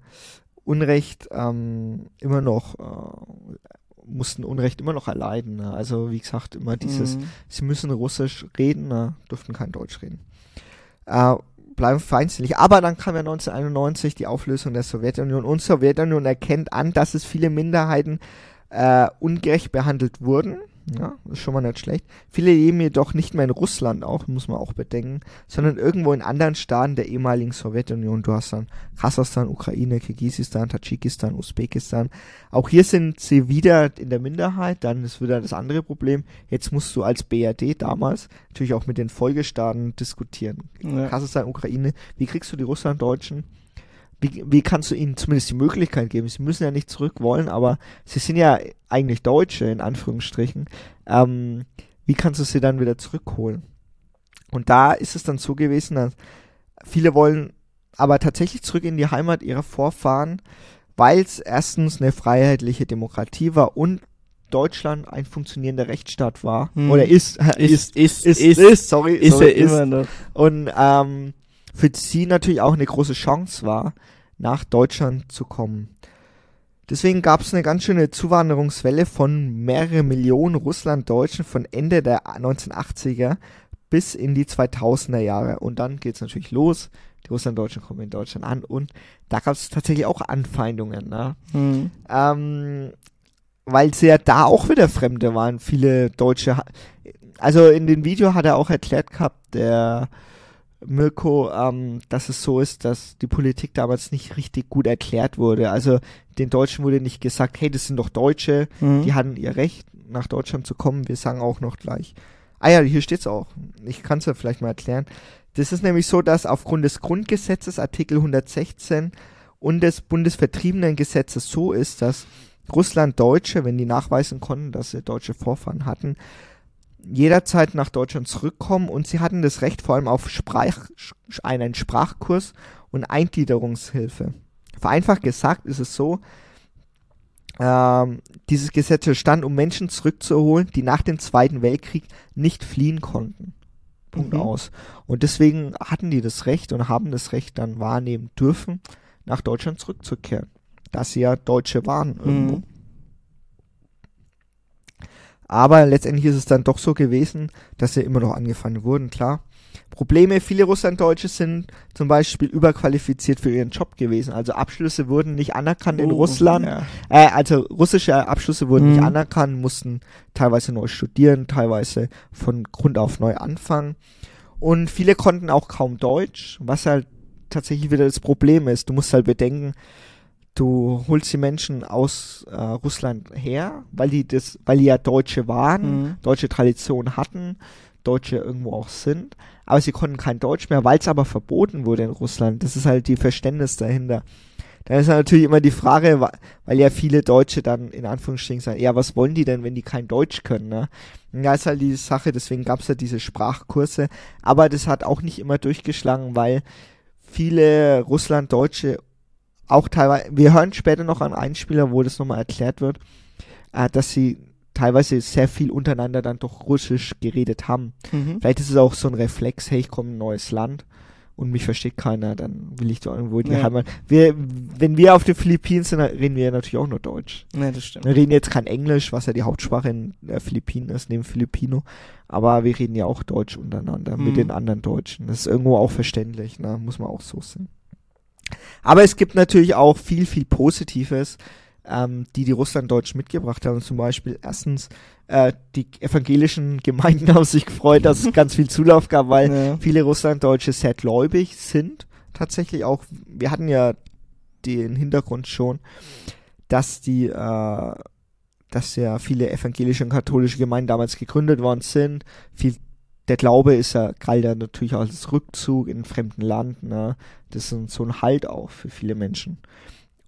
Unrecht ähm, immer noch, äh, mussten Unrecht immer noch erleiden. Ne? Also wie gesagt, immer dieses, mhm. sie müssen Russisch reden, ne? durften kein Deutsch reden. Äh, bleiben feindselig. Aber dann kam ja 1991 die Auflösung der Sowjetunion und Sowjetunion erkennt an, dass es viele Minderheiten äh, ungerecht behandelt wurden ja, ist schon mal nicht schlecht. Viele leben jedoch nicht mehr in Russland auch, muss man auch bedenken, sondern irgendwo in anderen Staaten der ehemaligen Sowjetunion. Du hast dann Kasachstan, Ukraine, Kirgisistan, Tadschikistan, Usbekistan. Auch hier sind sie wieder in der Minderheit, dann ist wieder das andere Problem. Jetzt musst du als BRD damals natürlich auch mit den Folgestaaten diskutieren. Ja. Kasachstan, Ukraine, wie kriegst du die Russlanddeutschen? Wie, wie kannst du ihnen zumindest die Möglichkeit geben? Sie müssen ja nicht zurück wollen, aber sie sind ja eigentlich Deutsche, in Anführungsstrichen. Ähm, wie kannst du sie dann wieder zurückholen? Und da ist es dann so gewesen, dass viele wollen aber tatsächlich zurück in die Heimat ihrer Vorfahren, weil es erstens eine freiheitliche Demokratie war und Deutschland ein funktionierender Rechtsstaat war. Hm. Oder ist, ist, ist, ist, ist, ist, sorry, ist sorry, er immer noch. Und ähm, für sie natürlich auch eine große Chance war, nach Deutschland zu kommen. Deswegen gab es eine ganz schöne Zuwanderungswelle von mehrere Millionen Russlanddeutschen von Ende der 1980er bis in die 2000er Jahre. Und dann geht es natürlich los. Die Russlanddeutschen kommen in Deutschland an und da gab es tatsächlich auch Anfeindungen. Ne? Mhm. Ähm, weil sie ja da auch wieder Fremde waren. Viele Deutsche. Also in dem Video hat er auch erklärt gehabt, der Mirko, ähm, dass es so ist, dass die Politik damals nicht richtig gut erklärt wurde. Also den Deutschen wurde nicht gesagt, hey, das sind doch Deutsche, mhm. die hatten ihr Recht, nach Deutschland zu kommen. Wir sagen auch noch gleich. Ah ja, hier steht's auch. Ich kann es ja vielleicht mal erklären. Das ist nämlich so, dass aufgrund des Grundgesetzes Artikel 116 und des Bundesvertriebenengesetzes so ist, dass Russland Deutsche, wenn die nachweisen konnten, dass sie deutsche Vorfahren hatten, jederzeit nach Deutschland zurückkommen und sie hatten das Recht vor allem auf Sprach, einen Sprachkurs und Eingliederungshilfe. Vereinfacht gesagt ist es so, ähm, dieses Gesetz stand, um Menschen zurückzuholen, die nach dem Zweiten Weltkrieg nicht fliehen konnten. Punkt Mhm. aus. Und deswegen hatten die das Recht und haben das Recht dann wahrnehmen dürfen, nach Deutschland zurückzukehren. Dass sie ja Deutsche waren irgendwo. Mhm. Aber letztendlich ist es dann doch so gewesen, dass sie immer noch angefangen wurden, klar. Probleme, viele Russlanddeutsche sind zum Beispiel überqualifiziert für ihren Job gewesen. Also Abschlüsse wurden nicht anerkannt in Oh, Russland. Ja. Äh, also russische Abschlüsse wurden Mhm. nicht anerkannt, mussten teilweise neu studieren, teilweise von Grund auf neu anfangen. Und viele konnten auch kaum Deutsch, was halt tatsächlich wieder das Problem ist. Du musst halt bedenken, du holst die Menschen aus äh, Russland her, weil die das, weil die ja Deutsche waren, Mhm. deutsche Tradition hatten, Deutsche irgendwo auch sind, aber sie konnten kein Deutsch mehr, weil es aber verboten wurde in Russland. Das ist halt die Verständnis dahinter. Da ist natürlich immer die Frage, weil ja viele Deutsche dann in Anführungsstrichen sagen, ja, was wollen die denn, wenn die kein Deutsch können, ne? Und Ja, ist halt die Sache, deswegen gab es ja diese Sprachkurse, aber das hat auch nicht immer durchgeschlagen, weil viele Russlanddeutsche auch teilweise, wir hören später noch an Einspieler, wo das nochmal erklärt wird, äh, dass sie teilweise sehr viel untereinander dann doch Russisch geredet haben. Mhm. Vielleicht ist es auch so ein Reflex, hey, ich komme in ein neues Land und mich versteht keiner, dann will ich doch irgendwo die Ja. Heimat. Wir, wenn wir auf den Philippinen sind, dann reden wir ja natürlich auch nur Deutsch. Ja, das stimmt. Wir reden jetzt kein Englisch, was ja die Hauptsprache in äh, Philippinen ist, neben Filipino, aber wir reden ja auch Deutsch untereinander mit Mhm. den anderen Deutschen. Das ist irgendwo auch verständlich, ne? muss man auch so sehen. Aber es gibt natürlich auch viel, viel Positives, ähm, die die Russlanddeutschen mitgebracht haben. Zum Beispiel erstens, äh, die evangelischen Gemeinden haben sich gefreut, dass es ganz viel Zulauf gab, weil Ja. viele Russlanddeutsche sehr gläubig sind. Tatsächlich auch, wir hatten ja den Hintergrund schon, dass die, äh, dass ja viele evangelische und katholische Gemeinden damals gegründet worden sind. Viel, der Glaube ist ja, ja natürlich auch als Rückzug in fremden Land, ne? Das ist so ein Halt auch für viele Menschen.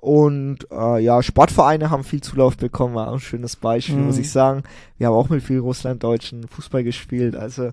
Und äh, ja, Sportvereine haben viel Zulauf bekommen, war auch ein schönes Beispiel, Mhm. muss ich sagen. Wir haben auch mit vielen Russlanddeutschen Fußball gespielt, also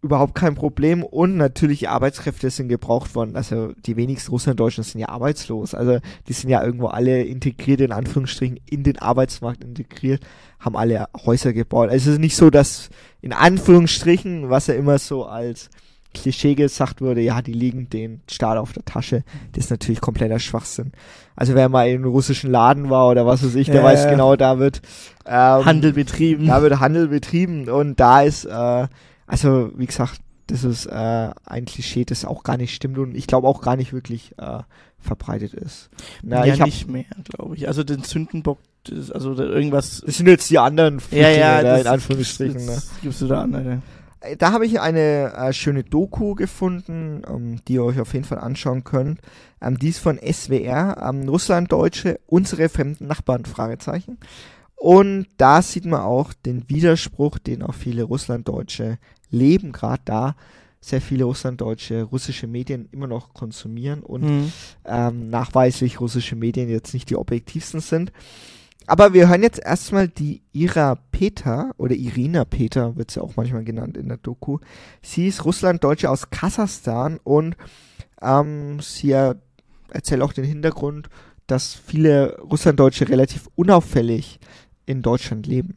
überhaupt kein Problem. Und natürlich die Arbeitskräfte sind gebraucht worden. Also die wenigsten Russlanddeutschen sind ja arbeitslos. Also die sind ja irgendwo alle integriert, in Anführungsstrichen, in den Arbeitsmarkt integriert, haben alle Häuser gebaut. Also es ist nicht so, dass in Anführungsstrichen, was ja immer so als Klischee gesagt wurde, ja, die liegen den Staat auf der Tasche. Das ist natürlich kompletter Schwachsinn. Also wer mal in einem russischen Laden war oder was weiß ich, der Ja, weiß ja. genau, da wird ähm, Handel betrieben. da wird Handel betrieben und da ist, äh, also wie gesagt, das ist äh, ein Klischee, das auch gar nicht stimmt und ich glaube auch gar nicht wirklich äh, verbreitet ist. Na, ja, ich hab, nicht mehr, glaube ich. Also den Sündenbock, das, also da irgendwas. das sind jetzt die anderen Ja, Flüchtlinge, ja, da, das, in Anführungsstrichen. Ne? das gibst du da andere. Äh, Da habe ich eine äh, schöne Doku gefunden, ähm, die ihr euch auf jeden Fall anschauen könnt. Ähm, die ist von SWR, ähm, Russlanddeutsche, unsere fremden Nachbarn, Fragezeichen. Und da sieht man auch den Widerspruch, den auch viele Russlanddeutsche leben, gerade da sehr viele Russlanddeutsche russische Medien immer noch konsumieren und Mhm. ähm, nachweislich russische Medien jetzt nicht die objektivsten sind. Aber wir hören jetzt erstmal die Ira Peter oder Irina Peter wird sie auch manchmal genannt in der Doku. Sie ist Russlanddeutsche aus Kasachstan und ähm, sie er- erzählt auch den Hintergrund, dass viele Russlanddeutsche relativ unauffällig in Deutschland leben.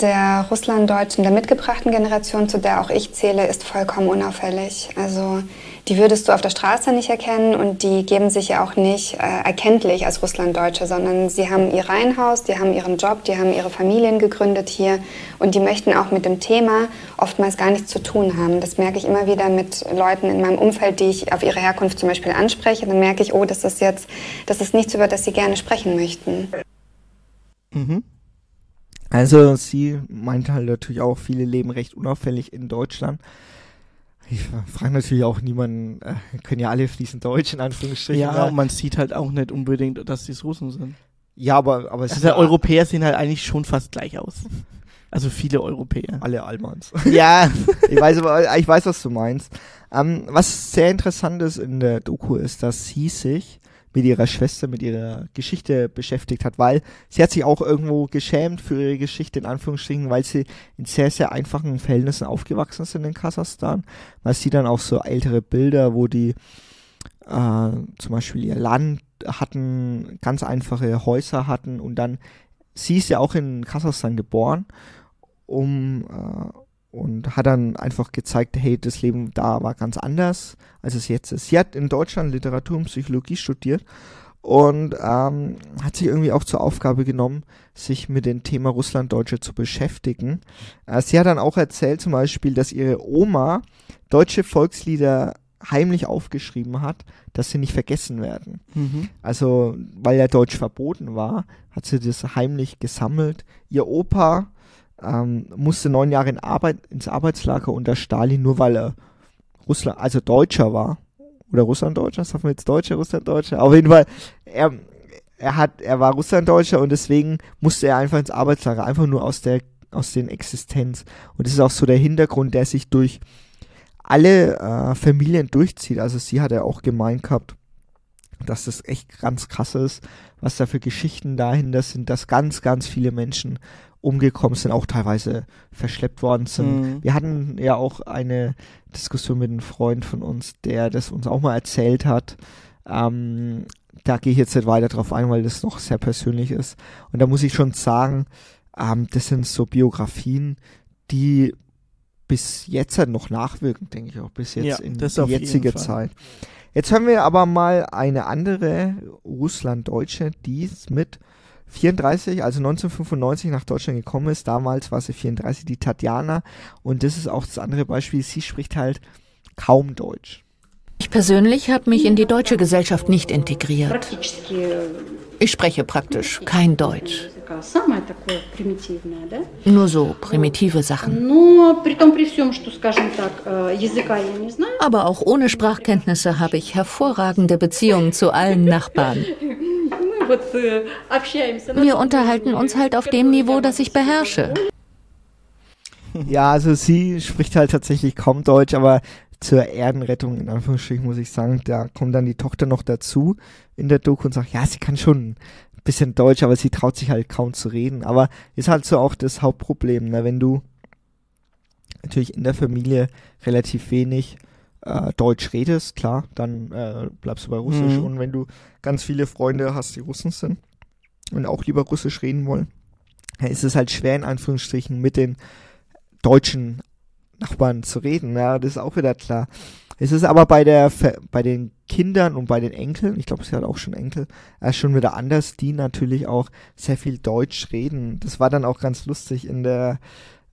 Der Russlanddeutschen der mitgebrachten Generation, zu der auch ich zähle, ist vollkommen unauffällig. Also die würdest du auf der Straße nicht erkennen und die geben sich ja auch nicht äh, erkenntlich als Russlanddeutsche, sondern sie haben ihr Reihenhaus, die haben ihren Job, die haben ihre Familien gegründet hier und die möchten auch mit dem Thema oftmals gar nichts zu tun haben. Das merke ich immer wieder mit Leuten in meinem Umfeld, die ich auf ihre Herkunft zum Beispiel anspreche. Dann merke ich, oh, das ist jetzt, das ist nichts, über das sie gerne sprechen möchten. Mhm. Also sie meint halt natürlich auch, viele leben recht unauffällig in Deutschland. Ich frage natürlich auch niemanden, äh, können ja alle fließend Deutsch in Anführungsstrichen. Ja, und man sieht halt auch nicht unbedingt, dass die Russen sind. ja, aber, aber es Also ist ja- Europäer sehen halt eigentlich schon fast gleich aus. Also viele Europäer. Alle Almans. Ja. ich weiß aber, ich weiß, was du meinst. Ähm, was sehr interessant ist in der Doku ist, dass sie sich mit ihrer Schwester, mit ihrer Geschichte beschäftigt hat, weil sie hat sich auch irgendwo geschämt für ihre Geschichte, in Anführungsstrichen, weil sie in sehr, sehr einfachen Verhältnissen aufgewachsen sind in Kasachstan. Weil sie dann auch so ältere Bilder, wo die äh, zum Beispiel ihr Land hatten, ganz einfache Häuser hatten und dann, sie ist ja auch in Kasachstan geboren, um äh, und hat dann einfach gezeigt, hey, das Leben da war ganz anders, als es jetzt ist. Sie hat in Deutschland Literatur und Psychologie studiert und ähm, hat sich irgendwie auch zur Aufgabe genommen, sich mit dem Thema Russlanddeutsche zu beschäftigen. Äh, sie hat dann auch erzählt zum Beispiel, dass ihre Oma deutsche Volkslieder heimlich aufgeschrieben hat, dass sie nicht vergessen werden. Mhm. Also, weil ja Deutsch verboten war, hat sie das heimlich gesammelt. Ihr Opa ähm, musste neun Jahre in Arbeit, ins Arbeitslager unter Stalin, nur weil er Russland, also Deutscher war. Oder Russlanddeutscher, sagen wir jetzt Deutscher, Russlanddeutscher. Auf jeden Fall, er, er hat, er war Russlanddeutscher und deswegen musste er einfach ins Arbeitslager, einfach nur aus der, aus den Existenz. Und das ist auch so der Hintergrund, der sich durch alle äh, Familien durchzieht. Also sie hat ja auch gemeint gehabt, dass das echt ganz krass ist, was da für Geschichten dahinter sind, dass ganz, ganz viele Menschen umgekommen sind, auch teilweise verschleppt worden sind. Mhm. Wir hatten ja auch eine Diskussion mit einem Freund von uns, der das uns auch mal erzählt hat. Ähm, da gehe ich jetzt nicht weiter drauf ein, weil das noch sehr persönlich ist. Und da muss ich schon sagen, ähm, das sind so Biografien, die bis jetzt halt noch nachwirken, denke ich auch, bis jetzt Ja, in die jetzige. Zeit. Jetzt hören wir aber mal eine andere Russlanddeutsche, die ist mit 34, also 1995 nach Deutschland gekommen ist. Damals war sie 34, die Tatjana. Und das ist auch das andere Beispiel. Sie spricht halt kaum Deutsch. Ich persönlich habe mich in die deutsche Gesellschaft nicht integriert. Ich spreche praktisch kein Deutsch. Nur so primitive Sachen. Aber auch ohne Sprachkenntnisse habe ich hervorragende Beziehungen zu allen Nachbarn. Wir unterhalten uns halt auf dem Niveau, das ich beherrsche. Ja, also sie spricht halt tatsächlich kaum Deutsch, aber zur Erdenrettung, in Anführungsstrichen muss ich sagen, da kommt dann die Tochter noch dazu in der Doku und sagt, ja, sie kann schon ein bisschen Deutsch, aber sie traut sich halt kaum zu reden. Aber ist halt so auch das Hauptproblem, ne? wenn du natürlich in der Familie relativ wenig äh, Deutsch redest, klar, dann äh, bleibst du bei Russisch. Mhm. Und wenn du ganz viele Freunde hast, die Russen sind und auch lieber Russisch reden wollen, ist es halt schwer, in Anführungsstrichen, mit den deutschen Nachbarn zu reden. Ja, das ist auch wieder klar. Es ist aber bei der bei den Kindern und bei den Enkeln, ich glaube, sie hat auch schon Enkel, äh, schon wieder anders, die natürlich auch sehr viel Deutsch reden. Das war dann auch ganz lustig in der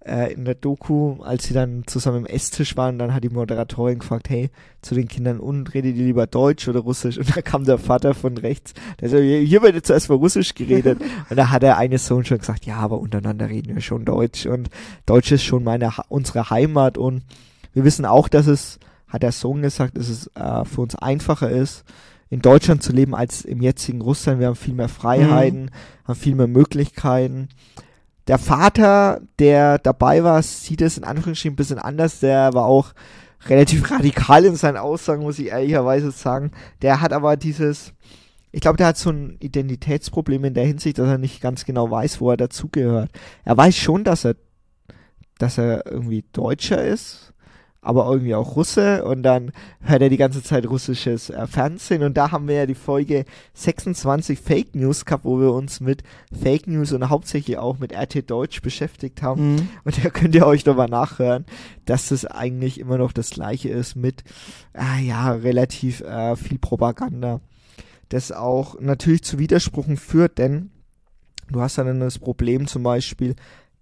äh, in der Doku, als sie dann zusammen im Esstisch waren, dann hat die Moderatorin gefragt, hey, zu den Kindern und redet ihr lieber Deutsch oder Russisch? Und da kam der Vater von rechts, der so, hier wird jetzt zuerst mal Russisch geredet. und da hat der eine Sohn schon gesagt, ja, aber untereinander reden wir schon Deutsch und Deutsch ist schon meine, unsere Heimat und wir wissen auch, dass es, hat der Sohn gesagt, dass es äh, für uns einfacher ist, in Deutschland zu leben als im jetzigen Russland. Wir haben viel mehr Freiheiten, haben viel mehr Möglichkeiten. Der Vater, der dabei war, sieht es in Anführungsstrichen ein bisschen anders. Der war auch relativ radikal in seinen Aussagen, muss ich ehrlicherweise sagen. Der hat aber dieses, ich glaube, der hat so ein Identitätsproblem in der Hinsicht, dass er nicht ganz genau weiß, wo er dazugehört. Er weiß schon, dass er, dass er irgendwie Deutscher ist, aber irgendwie auch Russe und dann hört er die ganze Zeit russisches äh, Fernsehen und da haben wir ja die Folge 26 Fake News gehabt, wo wir uns mit Fake News und hauptsächlich auch mit RT Deutsch beschäftigt haben. Mhm. Und da könnt ihr euch nochmal nachhören, dass das eigentlich immer noch das gleiche ist mit, ah ja, relativ äh, viel Propaganda. Das auch natürlich zu Widersprüchen führt, denn du hast dann das Problem zum Beispiel,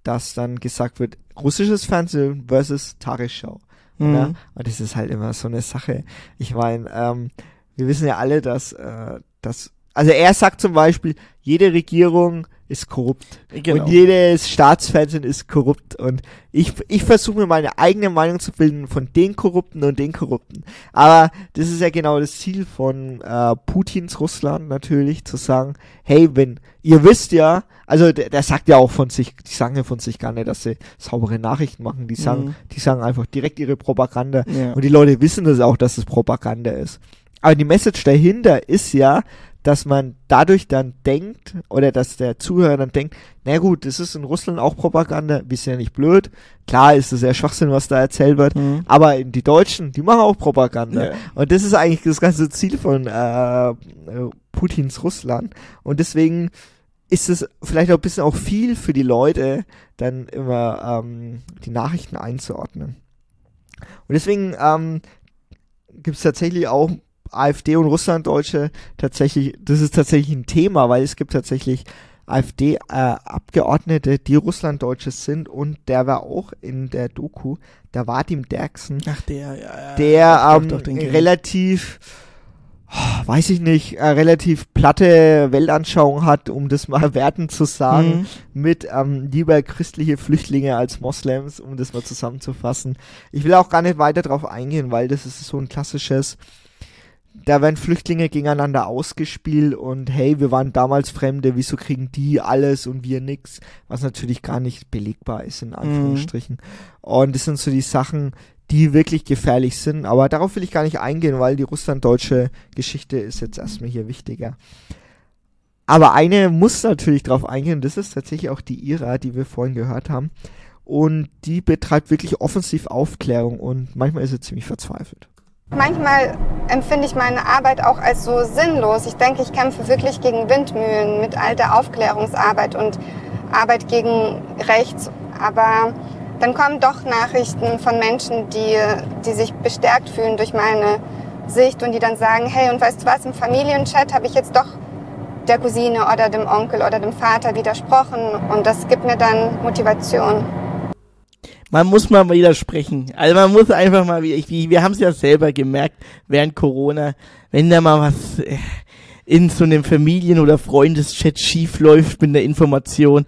dass dann gesagt wird, russisches Fernsehen versus Tagesschau. Oder? Mhm. Und das ist halt immer so eine Sache. Ich meine, ähm, wir wissen ja alle, dass, äh, dass also er sagt zum Beispiel, jede Regierung ist korrupt. Genau. Und jedes Staatsfernsehen ist korrupt. Und ich, ich versuche mir meine eigene Meinung zu bilden von den Korrupten und den Korrupten. Aber das ist ja genau das Ziel von äh, Putins Russland natürlich, zu sagen, hey, wenn, ihr wisst ja, also der, der sagt ja auch von sich, die sagen ja von sich gar nicht, dass sie saubere Nachrichten machen. Die sagen, Mhm. die sagen einfach direkt ihre Propaganda. Ja. Und die Leute wissen das auch, dass es Propaganda ist. Aber die Message dahinter ist ja, dass man dadurch dann denkt, oder dass der Zuhörer dann denkt, na gut, das ist in Russland auch Propaganda, wir sind ja nicht blöd. Klar ist es ja Schwachsinn, was da erzählt wird, Mhm. aber die Deutschen, die machen auch Propaganda. Ja. Und das ist eigentlich das ganze Ziel von äh, Putins Russland. Und deswegen ist es vielleicht auch ein bisschen auch viel für die Leute, dann immer ähm, die Nachrichten einzuordnen. Und deswegen ähm, gibt es tatsächlich auch AfD und Russlanddeutsche tatsächlich, das ist tatsächlich ein Thema, weil es gibt tatsächlich AfD-Abgeordnete, die Russlanddeutsche sind und der war auch in der Doku, der Vadim Derksen, Ach, der, ja, ja. der ähm, relativ, oh, weiß ich nicht, äh, relativ platte Weltanschauung hat, um das mal werten zu sagen, Mhm. mit ähm, lieber christliche Flüchtlinge als Moslems, um das mal zusammenzufassen. Ich will auch gar nicht weiter drauf eingehen, weil das ist so ein klassisches, da werden Flüchtlinge gegeneinander ausgespielt und hey, wir waren damals Fremde, wieso kriegen die alles und wir nix, was natürlich gar nicht belegbar ist, in Anführungsstrichen. Und das sind so die Sachen, die wirklich gefährlich sind, aber darauf will ich gar nicht eingehen, weil die russlanddeutsche Geschichte ist jetzt erstmal hier wichtiger. Aber eine muss natürlich drauf eingehen, das ist tatsächlich auch die Ira, die wir vorhin gehört haben. Und die betreibt wirklich offensiv Aufklärung und manchmal ist sie ziemlich verzweifelt. Manchmal empfinde ich meine Arbeit auch als so sinnlos. Ich denke, ich kämpfe wirklich gegen Windmühlen mit all der Aufklärungsarbeit und Arbeit gegen rechts. Aber dann kommen doch Nachrichten von Menschen, die, die sich bestärkt fühlen durch meine Sicht und die dann sagen, hey, und weißt du was, im Familienchat habe ich jetzt doch der Cousine oder dem Onkel oder dem Vater widersprochen und das gibt mir dann Motivation. Man muss mal widersprechen. Also man muss einfach mal wieder, ich, wir haben es ja selber gemerkt während Corona, wenn da mal was äh, in so einem Familien- oder Freundeschat schief läuft mit einer Information,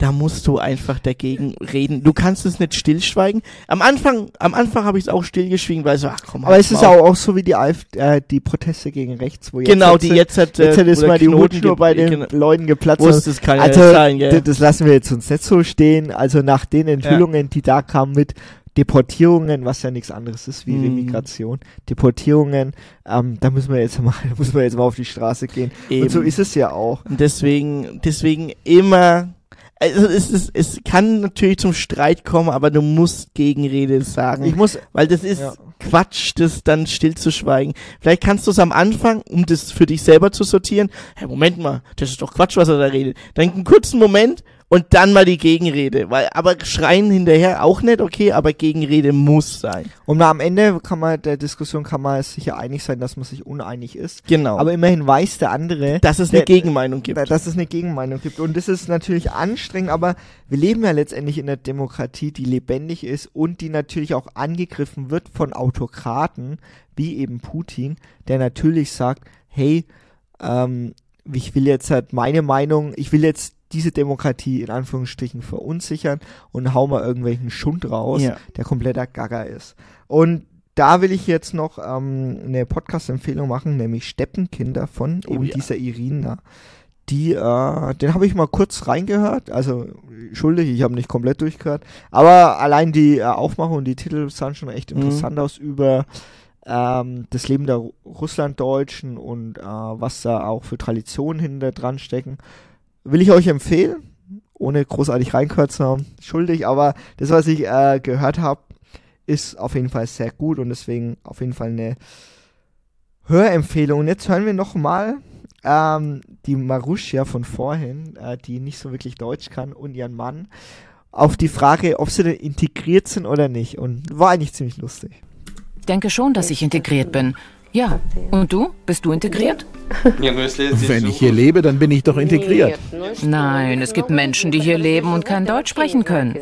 da musst du einfach dagegen reden. Du kannst es nicht stillschweigen. Am Anfang, am Anfang habe ich es auch stillgeschwiegen, weil so, ach komm, Aber halt's es ist ja auch, auch so wie die AfD, äh, die Proteste gegen rechts, wo jetzt genau, die jetzt hat, jetzt äh, oder mal die Hutschnur bei den genau. Leuten geplatzt. Wusste es keiner also, sein, gell? das lassen wir jetzt uns nicht so stehen. Also nach den Enthüllungen, die da kamen mit Deportierungen, was ja nichts anderes ist wie Mhm. Remigration, Deportierungen, ähm, da müssen wir jetzt mal, da müssen wir jetzt mal auf die Straße gehen. Und so Eben. ist es ja auch. Und deswegen, deswegen immer, also es, ist, es kann natürlich zum Streit kommen, aber du musst Gegenrede sagen. Ich muss, weil das ist Ja. Quatsch, das dann stillzuschweigen. Vielleicht kannst du es am Anfang, um das für dich selber zu sortieren, hey, Moment mal, das ist doch Quatsch, was er da redet. Dann einen kurzen Moment und dann mal die Gegenrede. Weil, aber schreien hinterher auch nicht, okay, aber Gegenrede muss sein. und am Ende kann man, der Diskussion kann man sicher einig sein, dass man sich uneinig ist. Genau. Aber immerhin weiß der andere, dass es eine der- Gegenmeinung gibt. Da- dass es eine Gegenmeinung gibt. Und das ist natürlich anstrengend, aber wir leben ja letztendlich in einer Demokratie, die lebendig ist und die natürlich auch angegriffen wird von Autokraten, wie eben Putin, der natürlich sagt, hey, ähm, ich will jetzt halt meine Meinung, ich will jetzt diese Demokratie in Anführungsstrichen verunsichern und hau mal irgendwelchen Schund raus, Ja. der kompletter Gaga ist. Und da will ich jetzt noch ähm, eine Podcast-Empfehlung machen, nämlich Steppenkinder von Oh eben ja. dieser Irina. Die, äh, den habe ich mal kurz reingehört, also schuldig, ich habe nicht komplett durchgehört, aber allein die äh, Aufmachung und die Titel sahen schon echt Mhm. interessant aus über ähm, das Leben der Ru- Russlanddeutschen und äh, was da auch für Traditionen hinter dran stecken. Will ich euch empfehlen, ohne großartig reingehört zu haben, schuldig, aber das, was ich äh, gehört habe, ist auf jeden Fall sehr gut und deswegen auf jeden Fall eine Hörempfehlung. Und jetzt hören wir nochmal ähm, die Marussia von vorhin, äh, die nicht so wirklich Deutsch kann, und ihren Mann auf die Frage, ob sie denn integriert sind oder nicht. Und war eigentlich ziemlich lustig. Denke schon, dass ich integriert bin. Ja. Und du? Bist du integriert? Wenn ich hier lebe, dann bin ich doch integriert. Nein, es gibt Menschen, die hier leben und kein Deutsch sprechen können.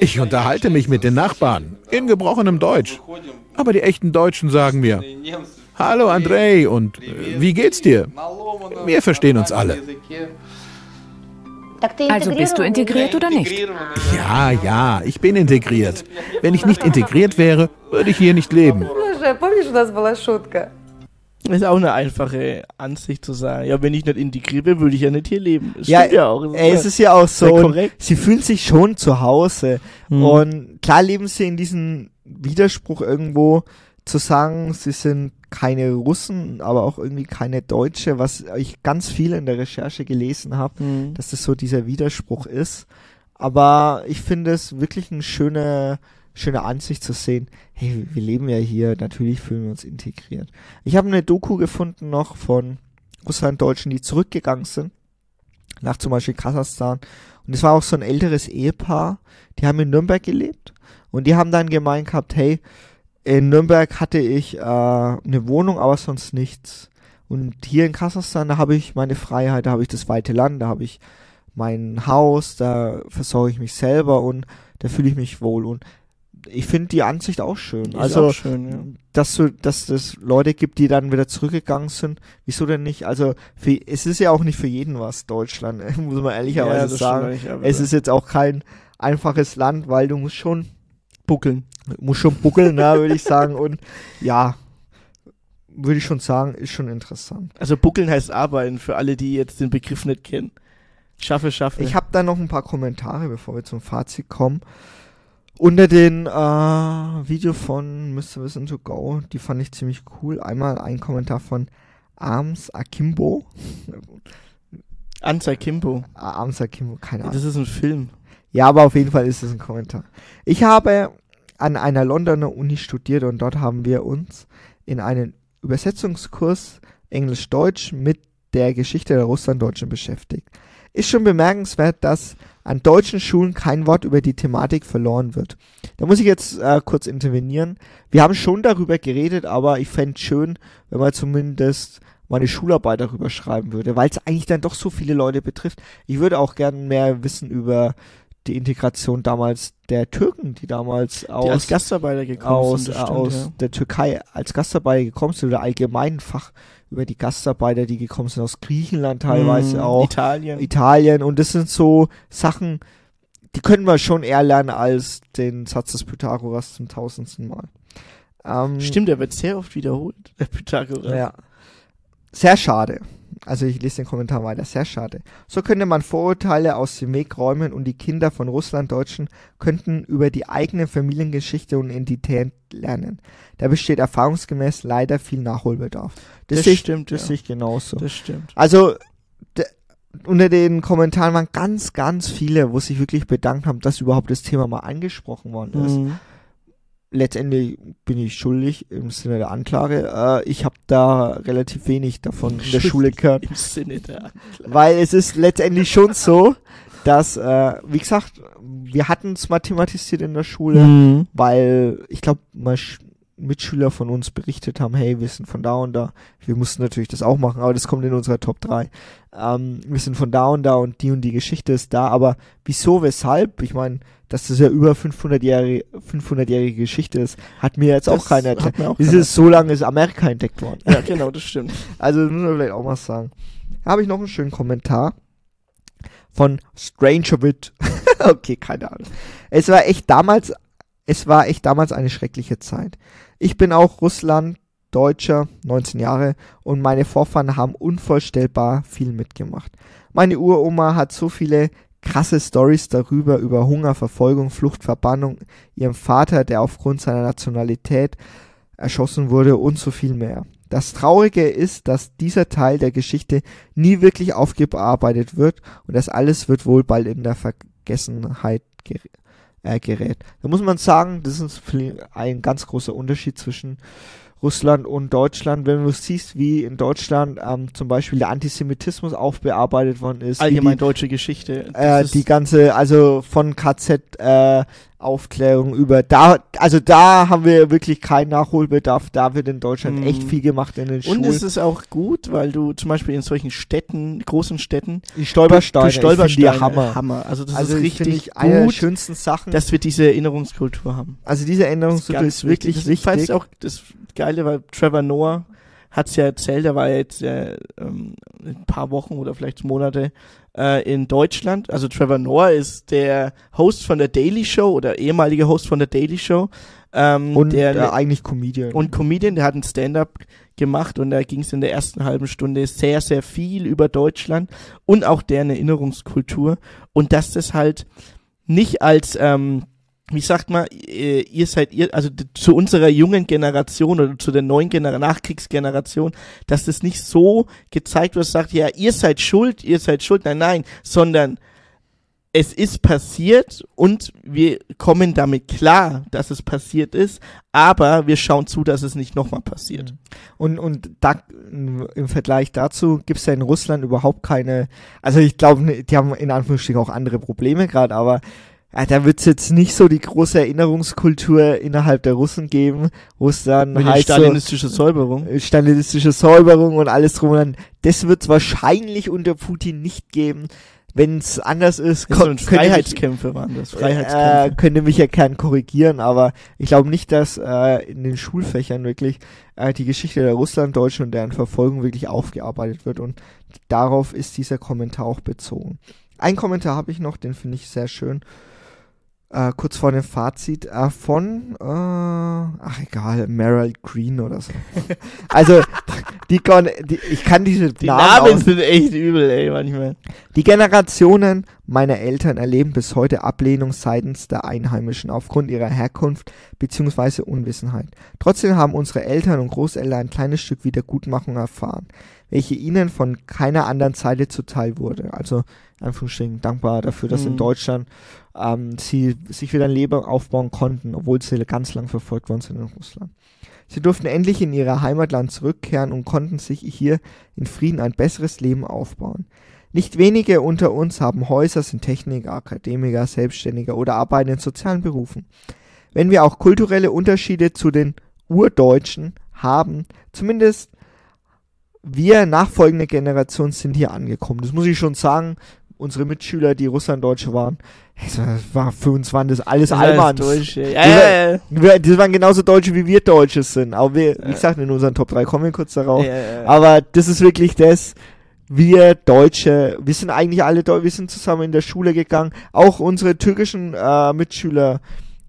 Ich unterhalte mich mit den Nachbarn in gebrochenem Deutsch. Aber die echten Deutschen sagen mir, Hallo Andrei und äh, wie geht's dir? Wir verstehen uns alle. Also bist du integriert oder nicht? Ja, ja, ich bin integriert. Wenn ich nicht integriert wäre, würde ich hier nicht leben. Das ist auch eine einfache Ansicht zu sagen. Ja, wenn ich nicht integriert bin, würde ich ja nicht hier leben. Das Ja, ja auch. Das ey, es ist ja auch so. Sie fühlen sich schon zu Hause. Mhm. Und klar leben sie in diesem Widerspruch irgendwo zu sagen, sie sind keine Russen, aber auch irgendwie keine Deutsche, was ich ganz viel in der Recherche gelesen habe, Mhm. dass das so dieser Widerspruch ist. Aber ich finde es wirklich eine schöne, schöne Ansicht zu sehen. Hey, wir leben ja hier, natürlich fühlen wir uns integriert. Ich habe eine Doku gefunden noch von Russlanddeutschen, die zurückgegangen sind, nach zum Beispiel Kasachstan. Und es war auch so ein älteres Ehepaar, die haben in Nürnberg gelebt und die haben dann gemeint gehabt, hey, in Nürnberg hatte ich äh, eine Wohnung, aber sonst nichts. Und hier in Kasachstan, da habe ich meine Freiheit, da habe ich das weite Land, da habe ich mein Haus, da versorge ich mich selber und da fühle ich mich wohl. Und ich finde die Ansicht auch schön. Ist also, auch schön, ja. dass du, dass es Leute gibt, die dann wieder zurückgegangen sind. Wieso denn nicht? Also, für, es ist ja auch nicht für jeden was, Deutschland, muss man ehrlicherweise Ja, sagen. aber- Es ist jetzt auch kein einfaches Land, weil du musst schon buckeln. Musst schon buckeln, ne, würde ich sagen. Und ja, würde ich schon sagen, ist schon interessant. Also buckeln heißt arbeiten, für alle, die jetzt den Begriff nicht kennen. Schaffe, schaffe. Ich habe da noch ein paar Kommentare, bevor wir zum Fazit kommen. Unter den äh, Video von Mr. Wissen to Go, die fand ich ziemlich cool. Einmal ein Kommentar von Arms Akimbo. Anza Kimbo. Arms Akimbo, keine Ahnung. Das ist ein Film. Ja, aber auf jeden Fall ist es ein Kommentar. Ich habe an einer Londoner Uni studiert und dort haben wir uns in einen Übersetzungskurs Englisch-Deutsch mit der Geschichte der Russlanddeutschen beschäftigt. Ist schon bemerkenswert, dass an deutschen Schulen kein Wort über die Thematik verloren wird. Da muss ich jetzt äh, kurz intervenieren. Wir haben schon darüber geredet, aber ich fände schön, wenn man zumindest meine Schularbeit darüber schreiben würde, weil es eigentlich dann doch so viele Leute betrifft. Ich würde auch gern mehr wissen über die Integration damals der Türken, die damals aus, als Gastarbeiter gekommen aus, sind, das stimmt, aus ja. der Türkei als Gastarbeiter gekommen sind oder allgemein Fach über die Gastarbeiter, die gekommen sind aus Griechenland teilweise Mhm, auch. Italien. Italien und das sind so Sachen, die können wir schon eher lernen als den Satz des Pythagoras zum tausendsten Mal. Ähm, Stimmt, der wird sehr oft wiederholt, der Pythagoras. ja. Sehr schade. Also ich lese den Kommentar weiter. Sehr schade. So könnte man Vorurteile aus dem Weg räumen und die Kinder von Russlanddeutschen könnten über die eigene Familiengeschichte und Identität lernen. Da besteht erfahrungsgemäß leider viel Nachholbedarf. Das, Das ich, stimmt, Das ja. sehe ich genauso. Das stimmt. Also unter den Kommentaren waren ganz, ganz viele, wo sich wirklich bedankt haben, dass überhaupt das Thema mal angesprochen worden ist Mhm. Letztendlich bin ich schuldig im Sinne der Anklage. Äh, ich habe da relativ wenig davon in der Schule gehört, Im Sinne der Anklage. weil es ist letztendlich schon so, dass, äh, wie gesagt, wir hatten es mal thematisiert in der Schule, Mhm. weil ich glaube, mal Sch- Mitschüler von uns berichtet haben, hey, wir sind von da und da. Wir mussten natürlich das auch machen, aber das kommt in unserer Top 3. Ähm, wir sind von da und da und die und die Geschichte ist da, aber wieso, weshalb? Ich meine, dass das ja über 500-jährige 500-jährige Geschichte ist, hat mir jetzt auch Das keiner hat erklärt. mir auch Es keiner ist so lange ist Amerika entdeckt worden. Ja, genau, das stimmt. Also das muss man vielleicht auch mal sagen. Da habe ich noch einen schönen Kommentar von Strangerwit. okay, keine Ahnung. Es war echt damals, es war echt damals eine schreckliche Zeit. Ich bin auch Russland, Deutscher, 19 Jahre und meine Vorfahren haben unvorstellbar viel mitgemacht. Meine Uroma hat so viele krasse Stories darüber, über Hunger, Verfolgung, Flucht, Verbannung, ihrem Vater, der aufgrund seiner Nationalität erschossen wurde und so viel mehr. Das Traurige ist, dass dieser Teil der Geschichte nie wirklich aufgearbeitet wird und das alles wird wohl bald in der Vergessenheit äh, gerät. Da muss man sagen, das ist ein ganz großer Unterschied zwischen Russland und Deutschland, wenn du siehst, wie in Deutschland ähm, zum Beispiel der Antisemitismus aufbearbeitet worden ist, Allgemein die, deutsche Geschichte. äh, die ganze, also von KZ äh, Aufklärung über da, also da haben wir wirklich keinen Nachholbedarf. Da wird in Deutschland Mhm. echt viel gemacht in den und Schulen. es ist auch gut, weil du zum Beispiel in solchen Städten, großen Städten, die Stolpersteine, die Stolpersteine, die Hammer. Also das also ist richtig ich eine der gut, schönsten Sachen. dass wir diese Erinnerungskultur haben. also diese Änderung Das ist wirklich Das ist wichtig. falls auch das Geile, weil Trevor Noah hat's ja erzählt, er war jetzt äh, ähm, ein paar Wochen oder vielleicht Monate äh, in Deutschland. Also Trevor Noah ist der Host von der Daily Show oder ehemaliger Host von der Daily Show. Ähm, Und der äh, eigentlich Comedian. und Comedian, der hat ein Stand-up gemacht und da ging es in der ersten halben Stunde sehr, sehr viel über Deutschland und auch deren Erinnerungskultur und dass das halt nicht als, ähm, wie sagt man, äh, ihr seid ihr, also zu unserer jungen Generation oder zu der neuen Gener Nachkriegsgeneration, dass das nicht so gezeigt wird, sagt, ja, ihr seid schuld, ihr seid schuld, nein, nein, sondern es ist passiert und wir kommen damit klar, dass es passiert ist, aber wir schauen zu, dass es nicht nochmal passiert. Und, und da, im Vergleich dazu gibt's ja in Russland überhaupt keine, also ich glaube, die haben in Anführungsstrichen auch andere Probleme gerade, aber ja, da wird's jetzt nicht so die große Erinnerungskultur innerhalb der Russen geben, wo es dann Mit heißt so, stalinistische Säuberung. äh, stalinistische Säuberung und alles drum und dran. Das wird's wahrscheinlich unter Putin nicht geben. Wenn's anders ist, Das ko- sind könnt ihr mich- Freiheitskämpfe waren das. äh, Freiheitskämpfe. könnte mich ja gern korrigieren, aber ich glaube nicht, dass äh, in den Schulfächern wirklich äh, die Geschichte der Russlanddeutschen und deren Verfolgung wirklich aufgearbeitet wird und darauf ist dieser Kommentar auch bezogen. Ein Kommentar habe ich noch, den finde ich sehr schön. Äh, kurz vor dem Fazit äh, von, äh, ach egal, Meryl Green oder so. also, die, die, ich kann diese Die Namen, Namen sind echt übel, ey, manchmal. die Generationen meiner Eltern erleben bis heute Ablehnung seitens der Einheimischen aufgrund ihrer Herkunft bzw. Unwissenheit. Trotzdem haben unsere Eltern und Großeltern ein kleines Stück Wiedergutmachung erfahren, welche ihnen von keiner anderen Seite zuteil wurde. Also, in Anführungsstrichen, dankbar dafür, dass in Mhm. Deutschland ähm, sie sich wieder ein Leben aufbauen konnten, obwohl sie ganz lang verfolgt worden sind in Russland. Sie durften endlich in ihr Heimatland zurückkehren und konnten sich hier in Frieden ein besseres Leben aufbauen. Nicht wenige unter uns haben Häuser, sind Techniker, Akademiker, Selbstständiger oder arbeiten in sozialen Berufen. Wenn wir auch kulturelle Unterschiede zu den Urdeutschen haben, zumindest wir nachfolgende Generationen sind hier angekommen. Das muss ich schon sagen. Unsere Mitschüler, die Russlanddeutsche waren, es war- war für uns waren das alles Almans. Deutsche. Ja, Die ja, ja. Wir, die waren genauso Deutsche wie wir Deutsche sind. Aber wir, wie Ja. gesagt, in unseren Top 3 kommen wir kurz darauf. Ja, ja. Aber das ist wirklich das, wir Deutsche, wir sind eigentlich alle Deutsche, wir sind zusammen in der Schule gegangen. Auch unsere türkischen äh, Mitschüler,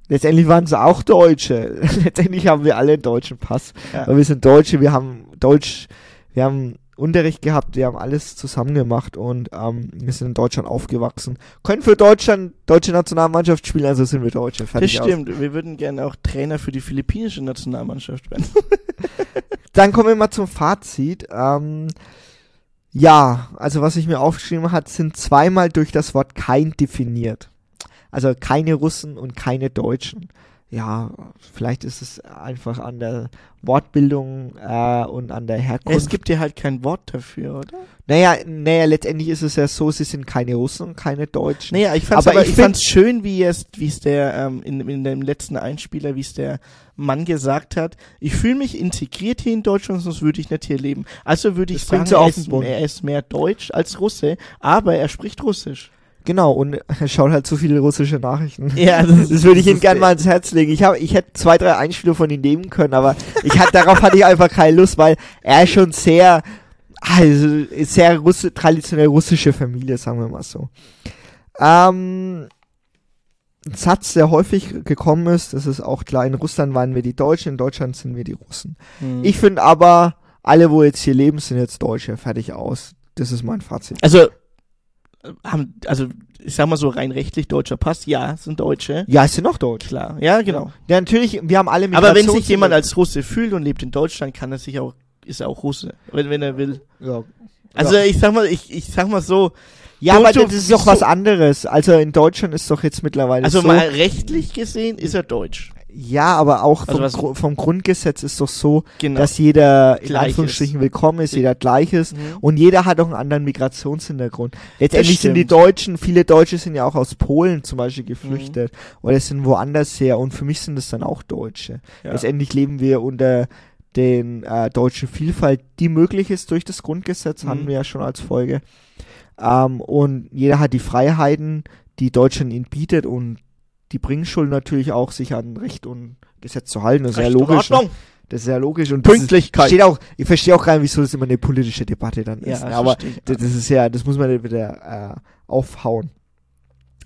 letztendlich waren sie auch Deutsche. letztendlich haben wir alle einen deutschen Pass. Ja. Aber wir sind Deutsche, wir haben Deutsch, wir haben Unterricht gehabt, wir haben alles zusammen gemacht und ähm, wir sind in Deutschland aufgewachsen. Können für Deutschland deutsche Nationalmannschaft spielen, also sind wir Deutsche. Das Fertig aus. stimmt. Wir würden gerne auch Trainer für die philippinische Nationalmannschaft werden. Dann kommen wir mal zum Fazit. Ähm, ja, also was ich mir aufgeschrieben hat, sind zweimal durch das Wort kein definiert. Also keine Russen und keine Deutschen. Ja, vielleicht ist es einfach an der Wortbildung äh, und an der Herkunft. es gibt ja halt kein Wort dafür, oder? naja, naja, letztendlich ist es ja so, sie sind keine Russen und keine Deutschen. Naja, ich fand's Aber aber, ich fand's schön, wie es, wie es der, ähm, in, in dem letzten Einspieler, wie es der Mann gesagt hat, ich fühle mich integriert hier in Deutschland, sonst würde ich nicht hier leben. Also würde ich Das sagen, er ist, er ist mehr Deutsch als Russe, aber er spricht Russisch. Genau, und er schaut halt zu viele russische Nachrichten. Ja, Das würde ich ihm gerne mal ans Herz legen. Ich habe, ich hätte zwei, drei Einspieler von ihm nehmen können, aber ich hatte, darauf hatte ich einfach keine Lust, weil er ist schon sehr, also, sehr Russi traditionell russische Familie, sagen wir mal so. Ähm, ein Satz, der häufig gekommen ist, das ist auch klar, in Russland waren wir die Deutschen, in Deutschland sind wir die Russen. Hm. Ich finde aber, alle, wo jetzt hier leben, sind jetzt Deutsche, fertig aus. Das ist mein Fazit. Also, haben, also, ich sag mal so rein rechtlich deutscher Pass, ja, sind Deutsche. Ja, es sind noch Deutsch. Klar, ja, genau. Ja, natürlich, wir haben alle Aber wenn sich Migrations- jemand als Russe fühlt und lebt in Deutschland, kann er sich auch, ist er auch Russe, wenn, wenn er will. Ja. Also ja. ich sag mal, ich, ich sag mal so, Ja, So- aber das ist doch so- was anderes. Also in Deutschland ist doch jetzt mittlerweile also so. mal rechtlich gesehen ist er deutsch. Ja, aber auch Also vom, Gru- vom Grundgesetz ist doch so, Genau. dass jeder in Gleich Anführungsstrichen willkommen ist, jeder gleich ist Mhm. und jeder hat auch einen anderen Migrationshintergrund. Letztendlich sind die. Deutschen, viele Deutsche sind ja auch aus Polen zum Beispiel geflüchtet Mhm. oder sind woanders her und für mich sind es dann auch Deutsche. Ja. Letztendlich leben wir unter den äh, deutschen Vielfalt, die möglich ist durch das Grundgesetz, Mhm. hatten wir ja schon als Folge. Ähm, und jeder hat die Freiheiten, die Deutschland ihnen bietet und die bringen schon natürlich auch, sich an Recht und Gesetz zu halten. Das ist ja logisch. Ne? Das ist ja logisch. Und Pünktlichkeit. Steht auch, ich verstehe auch gar nicht, wieso das immer eine politische Debatte dann ist. Ja, ne? aber das, das ist ja, das muss man nicht wieder äh, aufhauen.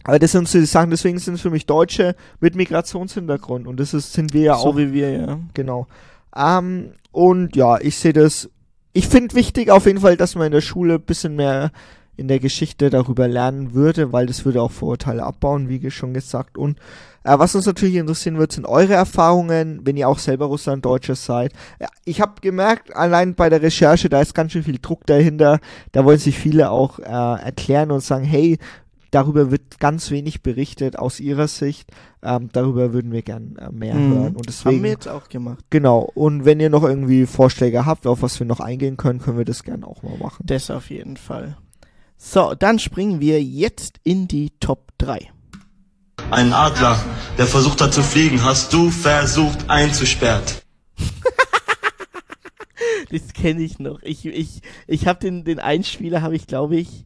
Aber das sind so die Sachen, deswegen sind es für mich Deutsche mit Migrationshintergrund. Und das ist, sind wir ja so auch. wie wir, ja. Genau. Ähm, und ja, ich sehe das. Ich finde wichtig auf jeden Fall, dass man in der Schule ein bisschen mehr in der Geschichte darüber lernen würde, weil das würde auch Vorurteile abbauen, wie schon gesagt. Und äh, was uns natürlich interessieren wird, sind eure Erfahrungen, wenn ihr auch selber Russlanddeutscher seid. Ja, ich habe gemerkt, allein bei der Recherche, da ist ganz schön viel Druck dahinter. Da wollen sich viele auch äh, erklären und sagen, hey, darüber wird ganz wenig berichtet aus ihrer Sicht. Ähm, darüber würden wir gern äh, mehr Mhm. hören. Und deswegen Haben wir jetzt auch gemacht. Genau. Und wenn ihr noch irgendwie Vorschläge habt, auf was wir noch eingehen können, können wir das gerne auch mal machen. Das auf jeden Fall. So, dann springen wir jetzt in die Top 3. Ein Adler, der versucht hat zu fliegen, hast du versucht einzusperren. Das kenne ich noch. Ich, ich, ich habe den, den Einspieler, habe ich glaube ich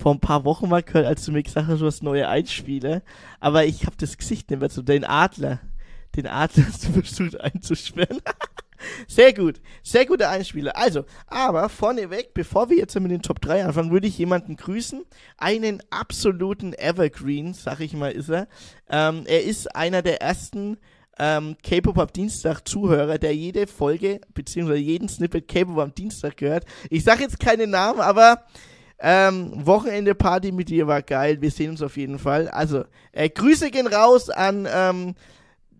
vor ein paar Wochen mal gehört, als du mir gesagt hast, du hast neue Einspieler. Aber ich habe das Gesicht nicht mehr so. Den Adler. Den Adler hast du versucht einzusperren. Sehr gut. Sehr guter Einspieler. Also, aber vorneweg, bevor wir jetzt mit den Top 3 anfangen, würde ich jemanden grüßen. Einen absoluten Evergreen, sag ich mal, ist er. Ähm, er ist einer der ersten ähm, K-Pop am Dienstag Zuhörer, der jede Folge, beziehungsweise jeden Snippet K-Pop am Dienstag gehört. Ich sag jetzt keine Namen, aber ähm, Wochenende Party mit dir war geil. Wir sehen uns auf jeden Fall. Also, äh, Grüße gehen raus an, ähm,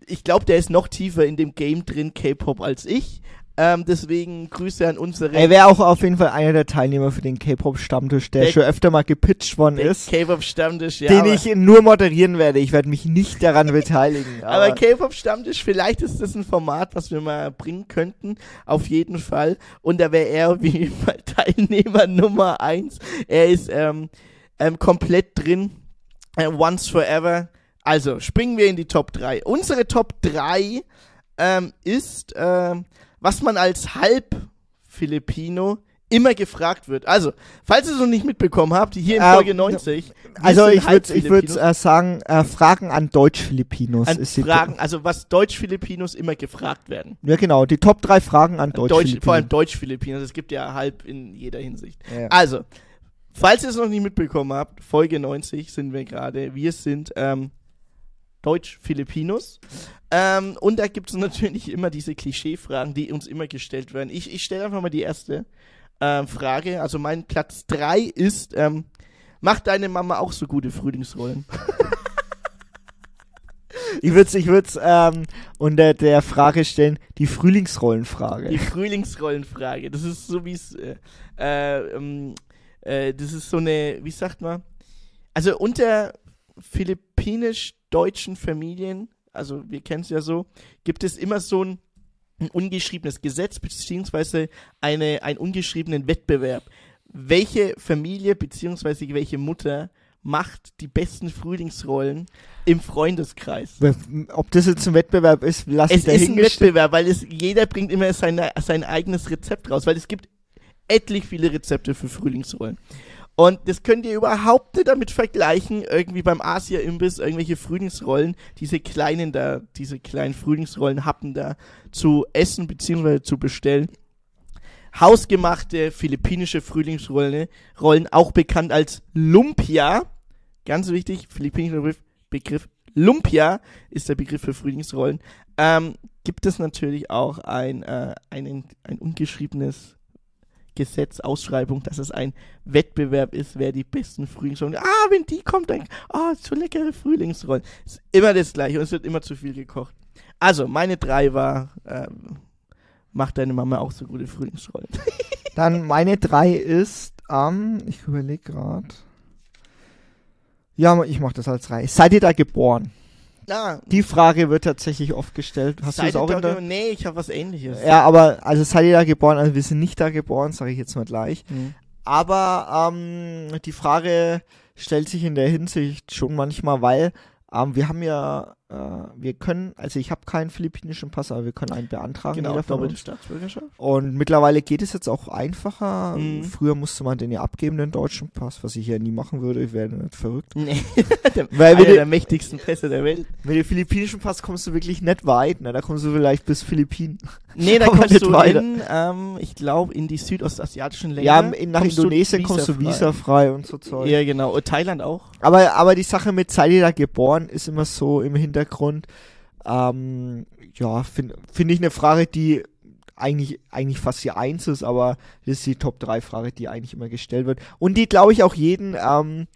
ich glaube, der ist noch tiefer in dem Game drin, K-Pop, als ich. Ähm, deswegen Grüße an unsere Er wäre auch auf jeden Fall einer der Teilnehmer für den K-Pop-Stammtisch, der, Der- schon öfter mal gepitcht worden ist, K-Pop-Stammtisch. Ja, den ich nur moderieren werde. Ich werde mich nicht daran beteiligen. Aber Aber, K-Pop-Stammtisch, vielleicht ist das ein Format, was wir mal bringen könnten. Auf jeden Fall. Und da wäre er wie Teilnehmer Nummer eins. Er ist ähm, ähm, komplett drin. Äh, once forever. Also, springen wir in die Top 3. Unsere Top 3 ähm, ist, ähm, was man als Halb-Filipino immer gefragt wird. Also, falls ihr es noch nicht mitbekommen habt, hier in Ähm, Folge 90. wir also sind ich würde ich würd, äh, sagen, äh, Fragen an Deutsch-Filipinos. an ist die- Fragen, also was Deutsch-Filipinos immer gefragt werden. Ja genau, die Top 3 Fragen an Deutsch, Deutsch-Filipinos. vor allem Deutsch-Filipinos, es gibt ja halb in jeder Hinsicht. Ja. Also, falls ihr es noch nicht mitbekommen habt, Folge 90 sind wir gerade. Wir sind ähm, Deutsch-Filipinos. Ähm, und da gibt es natürlich immer diese Klischee-Fragen, die uns immer gestellt werden. Ich, ich stelle einfach mal die erste ähm, Frage. Also mein Platz 3 ist, ähm, macht deine Mama auch so gute Frühlingsrollen? Ich würde es ich würd's, ähm, unter der Frage stellen, die Frühlingsrollenfrage. Die Frühlingsrollenfrage. Das ist so wie es, äh, äh, ähm, äh, das ist so eine, wie sagt man? Also unter philippinisch-deutschen Familien, also wir kennen es ja so, gibt es immer so ein, ein ungeschriebenes Gesetz beziehungsweise eine, einen ungeschriebenen Wettbewerb. Welche Familie beziehungsweise welche Mutter macht die besten Frühlingsrollen im Freundeskreis? Ob das jetzt ein Wettbewerb ist, lass Es ich ist ein. Wettbewerb, weil es, jeder bringt immer seine, sein eigenes Rezept raus, weil es gibt etlich viele Rezepte für Frühlingsrollen. Und das könnt ihr überhaupt nicht damit vergleichen, irgendwie beim Asia-Imbiss irgendwelche Frühlingsrollen, diese kleinen da, diese kleinen Frühlingsrollen Happen da zu essen bzw. zu bestellen. Hausgemachte philippinische Frühlingsrollen, Rollen, auch bekannt als Lumpia. Ganz wichtig, philippinischer Begriff, Begriff Lumpia ist der Begriff für Frühlingsrollen. Ähm, gibt es natürlich auch ein, äh, einen, ein ungeschriebenes Gesetz, Ausschreibung, dass es ein Wettbewerb ist, wer die besten Frühlingsrollen. Ah, wenn die kommt, dann, ah, so leckere Frühlingsrollen. Ist immer das Gleiche und es wird immer zu viel gekocht. Also, meine drei war, ähm, macht deine Mama auch so gute Frühlingsrollen. Dann meine 3 ist, ähm, ich überlege gerade. Ja, ich mache das als 3. Seid ihr da geboren? Na, Die Frage wird tatsächlich oft gestellt. Hast du das auch in der... Nee, ich habe was ähnliches. Ja, aber, also seid ihr da geboren? Also wir sind nicht da geboren, sage ich jetzt mal gleich. Mhm. Aber ähm, die Frage stellt sich in der Hinsicht schon manchmal, weil ähm, wir haben ja wir können, also ich habe keinen philippinischen Pass, aber wir können einen beantragen. Genau, jeder doppelte. Staatsbürgerschaft. Und mittlerweile geht es jetzt auch einfacher. Mhm. Früher musste man den ja abgeben, den deutschen Pass, was ich ja nie machen würde. Ich wäre nicht verrückt. Nee, der, Weil einer wir der mächtigsten Pässe der Welt. Mit dem philippinischen Pass kommst du wirklich nicht weit. Ne? Da kommst du vielleicht bis Philippinen. Nee, da kommst nicht du weiter. in, ähm, ich glaube, in die südostasiatischen Länder. Ja, in, nach kommst du Indonesien kommst du visafrei. und so Zeug. Ja, genau. Und Thailand auch. Aber, aber die Sache mit da geboren ist immer so im Hintergrund. Ähm, ja, finde find ich eine Frage, die eigentlich, eigentlich fast die Eins ist, aber das ist die Top 3 Frage, die eigentlich immer gestellt wird. Und die, glaube ich, auch jeden ähm,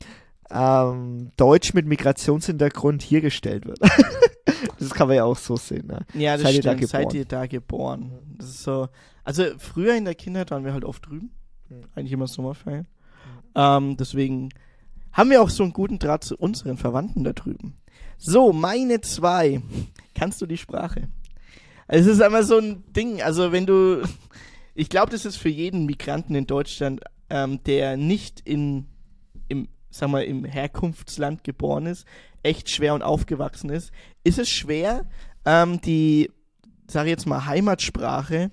ähm, Deutsch mit Migrationshintergrund hier gestellt wird. das kann man ja auch so sehen. Ne? Ja, das Seid ihr da stimmt. Seid geboren? ihr da geboren? Das ist so. Also früher in der Kindheit waren wir halt oft drüben. Hm. Eigentlich immer Sommerferien. Ähm, deswegen haben wir auch so einen guten Draht zu unseren Verwandten da drüben. So, meine zwei. Kannst du die Sprache? Also es ist einmal so ein Ding. Also wenn du, ich glaube, das ist für jeden Migranten in Deutschland, ähm, der nicht in, im, sag mal, im Herkunftsland geboren ist, echt schwer und aufgewachsen ist, ist es schwer, ähm, die, sag ich jetzt mal, Heimatsprache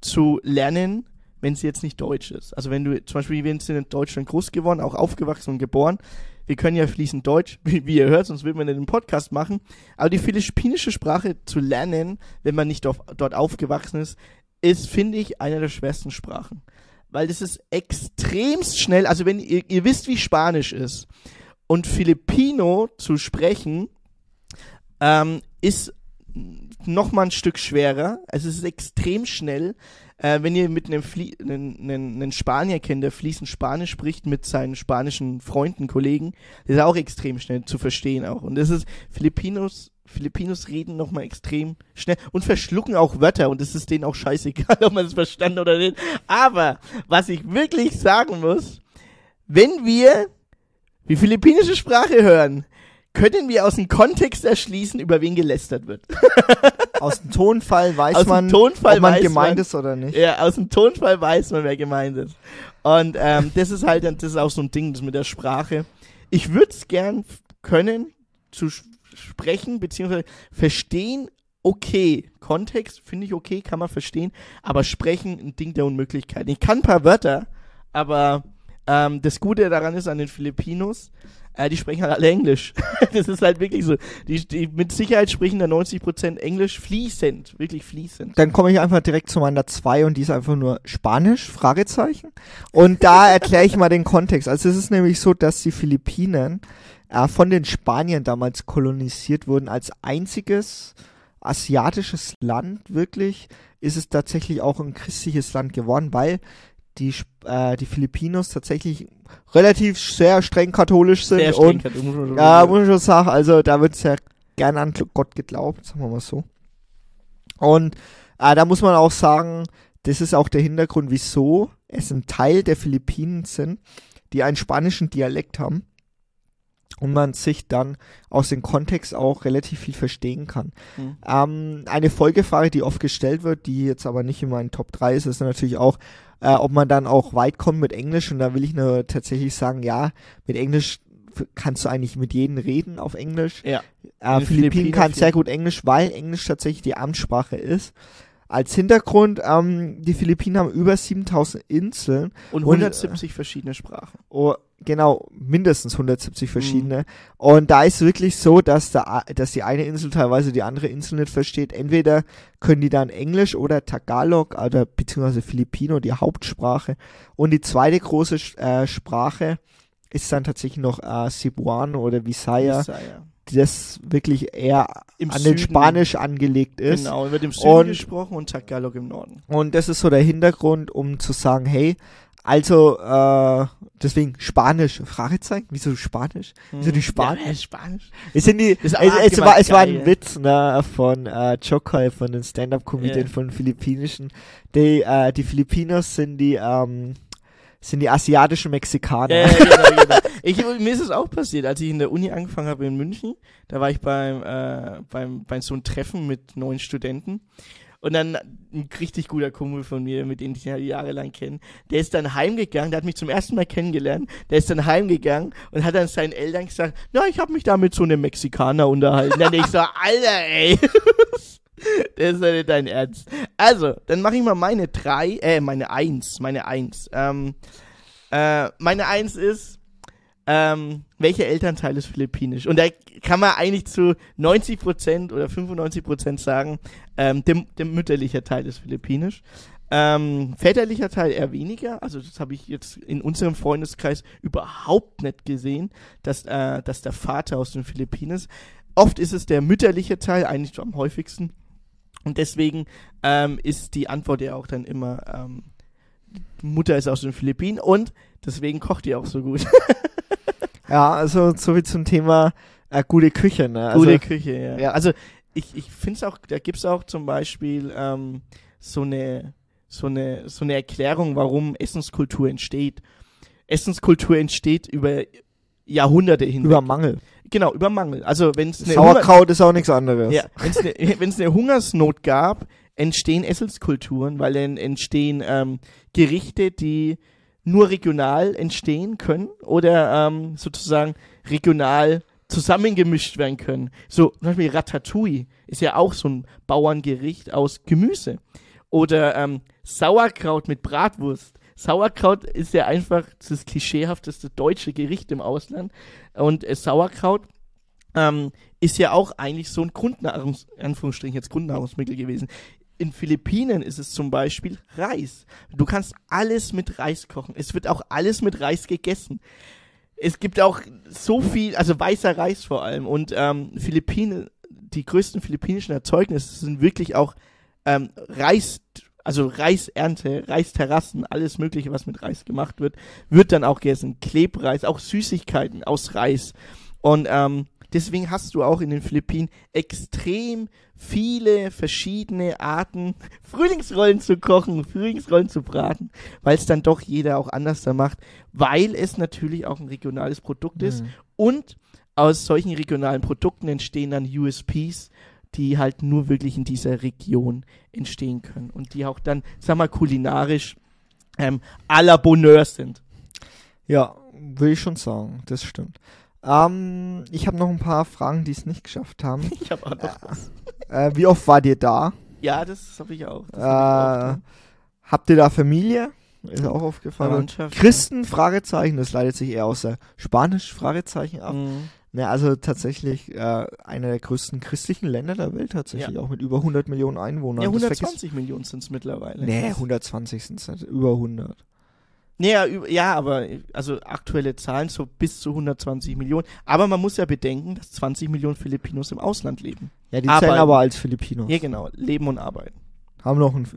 zu lernen, wenn sie jetzt nicht Deutsch ist. Also wenn du, zum Beispiel, wir sind in Deutschland groß geworden, auch aufgewachsen und geboren. Wir können ja fließend Deutsch, wie, wie ihr hört, sonst würden wir nicht den Podcast machen. Aber die philippinische Sprache zu lernen, wenn man nicht dort, dort aufgewachsen ist, ist, finde ich, eine der schwersten Sprachen. Weil das ist extremst schnell, also wenn ihr, ihr wisst, wie Spanisch ist und Filipino zu sprechen, ähm, ist noch mal ein Stück schwerer. Also es ist extrem schnell. Äh, wenn ihr mit einem, Flie einen, einen, einen Spanier kennt, der fließend Spanisch spricht mit seinen spanischen Freunden, Kollegen, ist auch extrem schnell zu verstehen auch. Und das ist Filipinos, Filipinos reden noch mal extrem schnell und verschlucken auch Wörter und es ist denen auch scheißegal, ob man es verstanden oder nicht. Aber was ich wirklich sagen muss, wenn wir die philippinische Sprache hören, können wir aus dem Kontext erschließen, über wen gelästert wird. Aus dem Tonfall weiß Aus man, Tonfall ob man gemeint man- ist oder nicht. Ja, aus dem Tonfall weiß man, wer gemeint ist. Und ähm, das ist halt, das ist auch so ein Ding, das mit der Sprache. Ich würde es gern können, zu sprechen, beziehungsweise verstehen, okay. Kontext finde ich okay, kann man verstehen, aber sprechen, ein Ding der Unmöglichkeit. Ich kann ein paar Wörter, aber ähm, das Gute daran ist an den Filipinos, äh, die sprechen halt alle Englisch. das ist halt wirklich so. Die, die mit Sicherheit sprechen da 90% Englisch fließend, wirklich fließend. Dann komme ich einfach direkt zu meiner 2 und die ist einfach nur Spanisch, Fragezeichen. Und da erkläre ich mal den Kontext. Also es ist nämlich so, dass die Philippinen äh, von den Spaniern damals kolonisiert wurden. Als einziges asiatisches Land wirklich ist es tatsächlich auch ein christliches Land geworden, weil die, Sp- äh, die Filipinos tatsächlich relativ sehr streng katholisch sind Sehr streng und katholisch. ja, muss ich schon sagen, also da wird sehr gerne an Gott geglaubt, sagen wir mal so. Und äh, da muss man auch sagen, das ist auch der Hintergrund, wieso es ein Teil der Philippinen sind, die einen spanischen Dialekt haben und man sich dann aus dem Kontext auch relativ viel verstehen kann. Mhm. Ähm, eine Folgefrage, die oft gestellt wird, die jetzt aber nicht in meinen Top 3 ist, ist natürlich auch, äh, ob man dann auch weit kommt mit Englisch. Und da will ich nur tatsächlich sagen, ja, mit Englisch kannst du eigentlich mit jedem reden auf Englisch. Ja. Äh, Philippinen Philippinen kann sehr gut Englisch, weil Englisch tatsächlich die Amtssprache ist. Als Hintergrund, ähm, die Philippinen haben über 7000 Inseln. Und Und, 170 verschiedene Sprachen. Oh, genau, mindestens 170 verschiedene. Und da ist wirklich so, dass, da, dass die eine Insel teilweise die andere Insel nicht versteht. Entweder können die dann Englisch oder Tagalog oder beziehungsweise Filipino, die Hauptsprache. Und die zweite große äh, Sprache ist dann tatsächlich noch äh, Cebuano oder Visaya, Visaya. das wirklich eher Im an den Süden. Spanisch angelegt ist. Genau, wird im Süden Und- gesprochen und Tagalog im Norden. Und das ist so der Hintergrund, um zu sagen, hey, also äh, deswegen Spanisch, Fragezeichen, wieso Spanisch? Wieso die Spanier? Ja, Spanisch. Es sind die, es, es, war, es war ein. Witz ne, von äh, Jokai, von den Stand-Up-Comedian Ja. von Philippinischen. Die, äh, die Filipinos sind die, ähm, sind die asiatischen Mexikaner. Ja, ja, genau, genau. Ich, mir ist es auch passiert, als ich in der Uni angefangen habe in München. Da war ich beim, äh, beim, bei so einem Treffen mit neuen Studenten. Und dann ein richtig guter Kumpel von mir, mit dem ich ihn halt jahrelang kenne, der ist dann heimgegangen, der hat mich zum ersten Mal kennengelernt, der ist dann heimgegangen und hat dann seinen Eltern gesagt, na, ich habe mich da mit so einem Mexikaner unterhalten. dann ich so, Alter, ey. Das ist ja nicht dein Ernst. Also, dann mache ich mal meine drei, äh, meine eins, meine eins. Ähm, äh, meine eins ist, ähm, welcher Elternteil ist philippinisch? Und da kann man eigentlich zu 90% oder 95% sagen, ähm, der, der mütterliche Teil ist philippinisch. Ähm, väterlicher Teil eher weniger. Also das habe ich jetzt in unserem Freundeskreis überhaupt nicht gesehen, dass, äh, dass der Vater aus den Philippinen ist. Oft ist es der mütterliche Teil, eigentlich am häufigsten. Und deswegen ähm, ist die Antwort ja auch dann immer, ähm, Mutter ist aus den Philippinen und deswegen kocht die auch so gut. Ja, also so wie zum Thema äh, gute Küche, ne? Also, Gute Küche, ja. ja. Also ich, ich finde es auch, da gibt es auch zum Beispiel ähm, so eine so eine so eine Erklärung, warum Essenskultur entsteht. Essenskultur entsteht über Jahrhunderte hinweg. über Mangel. genau, über Mangel. Also wenn es eine Sauerkraut ist auch nichts anderes. ja, wenn es eine, wenn's eine Hungersnot gab, entstehen Essenskulturen, weil dann entstehen ähm, Gerichte, die nur regional entstehen können oder ähm, sozusagen regional zusammengemischt werden können. So zum Beispiel Ratatouille ist ja auch so ein Bauerngericht aus Gemüse. Oder ähm, Sauerkraut mit Bratwurst. Sauerkraut ist ja einfach das klischeehafteste deutsche Gericht im Ausland. Und äh, Sauerkraut ähm, ist ja auch eigentlich so ein Grundnahrungs Anführungsstrichen jetzt Grundnahrungsmittel gewesen. In Philippinen ist es zum Beispiel Reis. Du kannst alles mit Reis kochen. Es wird auch alles mit Reis gegessen. Es gibt auch so viel, also weißer Reis vor allem. Und ähm, Philippinen, die größten philippinischen Erzeugnisse sind wirklich auch ähm, Reis, also Reisernte, Reisterrassen, alles Mögliche, was mit Reis gemacht wird, wird dann auch gegessen. Klebreis, auch Süßigkeiten aus Reis. Und ähm, deswegen hast du auch in den Philippinen extrem viele verschiedene Arten, Frühlingsrollen zu kochen, Frühlingsrollen zu braten, weil es dann doch jeder auch anders da macht, weil es natürlich auch ein regionales Produkt ist Mhm. und aus solchen regionalen Produkten entstehen dann USPs, die halt nur wirklich in dieser Region entstehen können und die auch dann, sag mal, kulinarisch ähm, à la Bonheur sind. Ja, würde ich schon sagen, das stimmt. Ähm, ich habe noch ein paar Fragen, die es nicht geschafft haben. Ich habe auch noch was. äh, wie oft war dir da? Ja, das habe ich auch. Das hab ich Äh, auch, ne? habt ihr da Familie? Ist auch aufgefallen. Christen? Fragezeichen. Das leitet sich eher aus der Spanisch Fragezeichen ab. Mhm. Ne, also tatsächlich äh, einer der größten christlichen Länder der Welt tatsächlich, auch mit über 100 Millionen Einwohnern. Ja, Das 120 Millionen sind es mittlerweile. Nee, Krass. 120 sind es, über 100. Nee, ja, aber also aktuelle Zahlen so bis zu 120 Millionen. Aber man muss ja bedenken, dass 20 Millionen Filipinos im Ausland leben. Ja, die Arbeiten. zählen aber als Filipinos. Ja, genau, leben und arbeiten. Haben noch ein.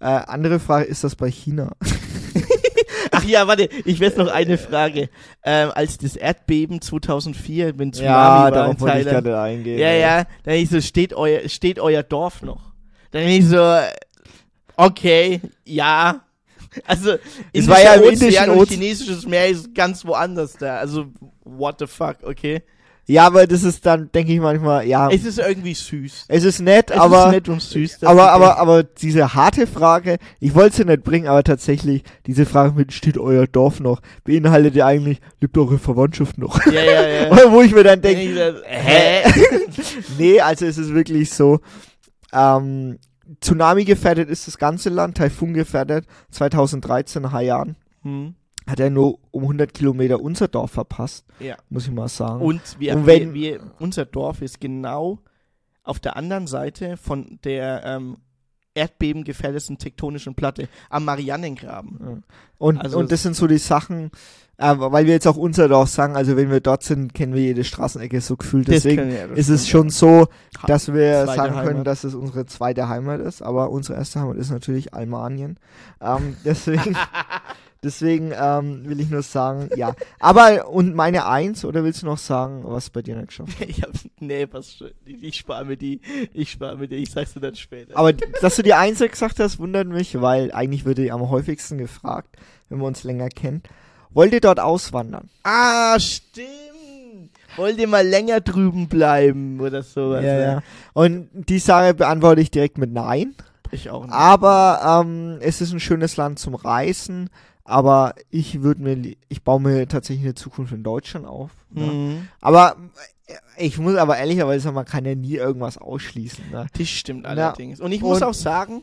Äh, andere Frage, ist das bei China? Ach ja, warte, ich weiß noch eine Frage. Ähm, als das Erdbeben 2004 mit Tsunami ja, war in darauf ich Thailand. gerade eingehen. Ja, ja, dann ich so, steht euer, steht euer Dorf noch? Dann ich so, äh, okay, ja. Also, Es war ja im Indischen Ozean und Ozean. chinesisches Meer ist ganz woanders da. Also, what the fuck, okay? Ja, aber das ist dann, denke ich manchmal, ja, Es ist irgendwie süß. es ist nett, Es aber, ist nett und süß. aber, aber, aber diese harte Frage, ich wollte sie nicht bringen, aber tatsächlich, diese Frage mit, steht euer Dorf noch, beinhaltet ja eigentlich, lebt eure Verwandtschaft noch? Ja, ja, ja. Wo ich mir dann denke, hä? nee, also es ist wirklich so, ähm, Tsunami gefährdet ist das ganze Land, Taifun gefährdet, 2013 Haiyan, Hm, hat er nur um 100 Kilometer unser Dorf verpasst, ja. muss ich mal sagen. Und wir, Und wenn- wir, wir, unser Dorf ist genau auf der anderen Seite von der ähm, erdbebengefährdeten tektonischen Platte am Marianengraben. Und, Also und das sind so die Sachen, äh, weil wir jetzt auch unser Dorf sagen, also wenn wir dort sind, kennen wir jede Straßenecke so gefühlt. Deswegen wir- ist es schon so, dass wir sagen können, Heimat. dass es unsere zweite Heimat ist, aber unsere erste Heimat ist natürlich Almanien. Ähm, deswegen deswegen ähm, will ich nur sagen, ja. Aber und meine Eins, oder willst du noch sagen, was bei dir nicht geschafft hat? Ich hab, nee, was. Ich, ich spare mir die. Ich spare mir die. Ich sag's dir dann später. Aber dass du die Eins gesagt hast, wundert mich, weil eigentlich wird die am häufigsten gefragt, wenn wir uns länger kennen. Wollt ihr dort auswandern? ah, stimmt. Wollt ihr mal länger drüben bleiben oder sowas? Ja, ne? ja. Und die Sache beantworte ich direkt mit Nein. Ich auch nicht. Aber ähm, es ist ein schönes Land zum Reisen. Aber ich würde mir, ich baue mir tatsächlich eine Zukunft in Deutschland auf. Ne? Mhm. Aber äh, ich muss aber ehrlicherweise sagen, man kann ja nie irgendwas ausschließen. Ne? Das stimmt Ja. allerdings. Und ich muss Und- auch sagen,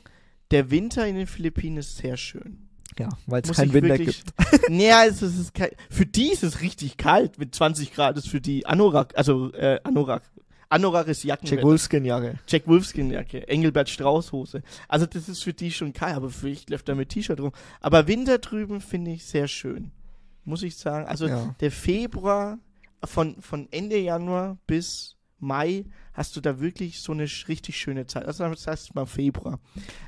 der Winter in den Philippinen ist sehr schön. Ja, weil es keinen Winter wirklich- gibt. Naja, es ist, es ist kein, für die ist es richtig kalt. Mit 20 Grad ist für die Anorak, also äh, Anorak. Anorak ist Jacken. Jack Wolfskin-Jacke. Jack Wolfskin Jacke, Engelbert Strauß Hose. Also das ist für die schon kalt, aber für ich läuft da mit T-Shirt rum. Aber Winter drüben finde ich sehr schön. Muss ich sagen. Also Ja. der Februar von, von Ende Januar bis Mai hast du da wirklich so eine richtig schöne Zeit. Also das heißt mal Februar.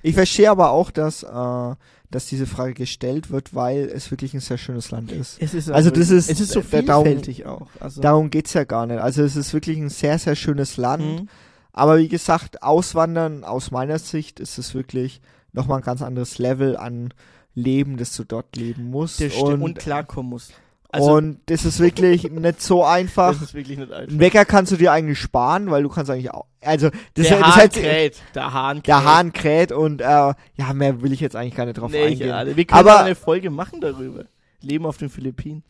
Ich verstehe aber auch, dass, äh, dass diese Frage gestellt wird, weil es wirklich ein sehr schönes Land ist. Es ist Also das ist- es ist so vielfältig auch. Also, Darum geht's ja gar nicht. Also es ist wirklich ein sehr, sehr schönes Land. Mhm. Aber wie gesagt, Auswandern aus meiner Sicht ist es wirklich nochmal ein ganz anderes Level an Leben, das du dort leben musst. und, und, klarkommen muss. Also und das ist wirklich nicht so einfach. das ist wirklich nicht einfach. Ein Wecker kannst du dir eigentlich sparen, weil du kannst eigentlich auch, also das, der ist- das Hahn heißt, kräht. Der Hahn kräht. der Hahn kräht und äh, ja, mehr will ich jetzt eigentlich gar nicht drauf Nee, eingehen. ja, wir können Aber- eine Folge machen darüber. Leben auf den Philippinen.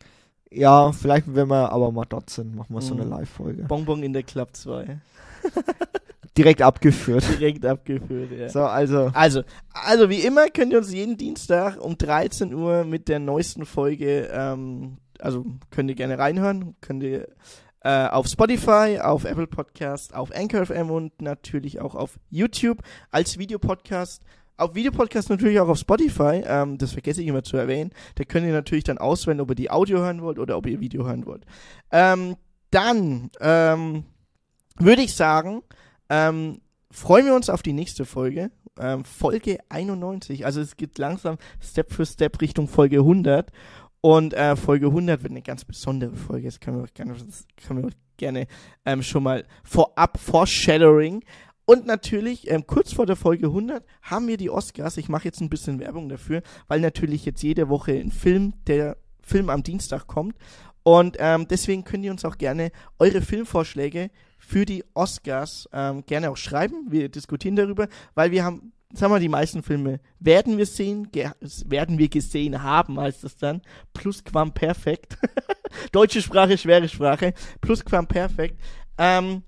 Ja, vielleicht, wenn wir aber mal dort sind, machen wir so eine Mhm. Live-Folge. Bonbon in der Club 2. Direkt abgeführt. Direkt abgeführt, ja. So, also, Also, also wie immer könnt ihr uns jeden Dienstag um 13 Uhr mit der neuesten Folge, ähm, also könnt ihr gerne reinhören, könnt ihr äh, auf Spotify, auf Apple Podcast, auf Anchor FM und natürlich auch auf YouTube als Videopodcast. Auf Videopodcast natürlich auch auf Spotify, ähm, das vergesse ich immer zu erwähnen. Da könnt ihr natürlich dann auswählen, ob ihr die Audio hören wollt oder ob ihr Video hören wollt. Ähm, dann ähm, würde ich sagen, ähm, freuen wir uns auf die nächste Folge. Ähm, Folge 91. Also es geht langsam Step für Step Richtung Folge 100. Und äh, Folge 100 wird eine ganz besondere Folge. Das können wir euch gerne, können wir gerne ähm, schon mal vorab, foreshadowing. Und natürlich, ähm, kurz vor der Folge 100 haben wir die Oscars. Ich mache jetzt ein bisschen Werbung dafür, weil natürlich jetzt jede Woche ein Film, der Film am Dienstag kommt. Und ähm, deswegen könnt ihr uns auch gerne eure Filmvorschläge für die Oscars ähm, gerne auch schreiben. Wir diskutieren darüber, weil wir haben, sagen wir, die meisten Filme werden wir sehen, werden wir gesehen haben, heißt das dann. Plusquamperfekt. Deutsche Sprache, schwere Sprache. Plusquamperfekt. Ähm,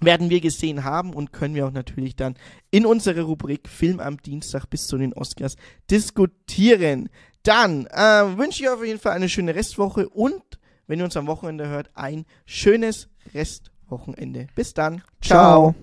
werden wir gesehen haben und können wir auch natürlich dann in unserer Rubrik Film am Dienstag bis zu den Oscars diskutieren. Dann ähm, wünsche ich euch auf jeden Fall eine schöne Restwoche und, wenn ihr uns am Wochenende hört, ein schönes Restwochenende. Bis dann. ciao.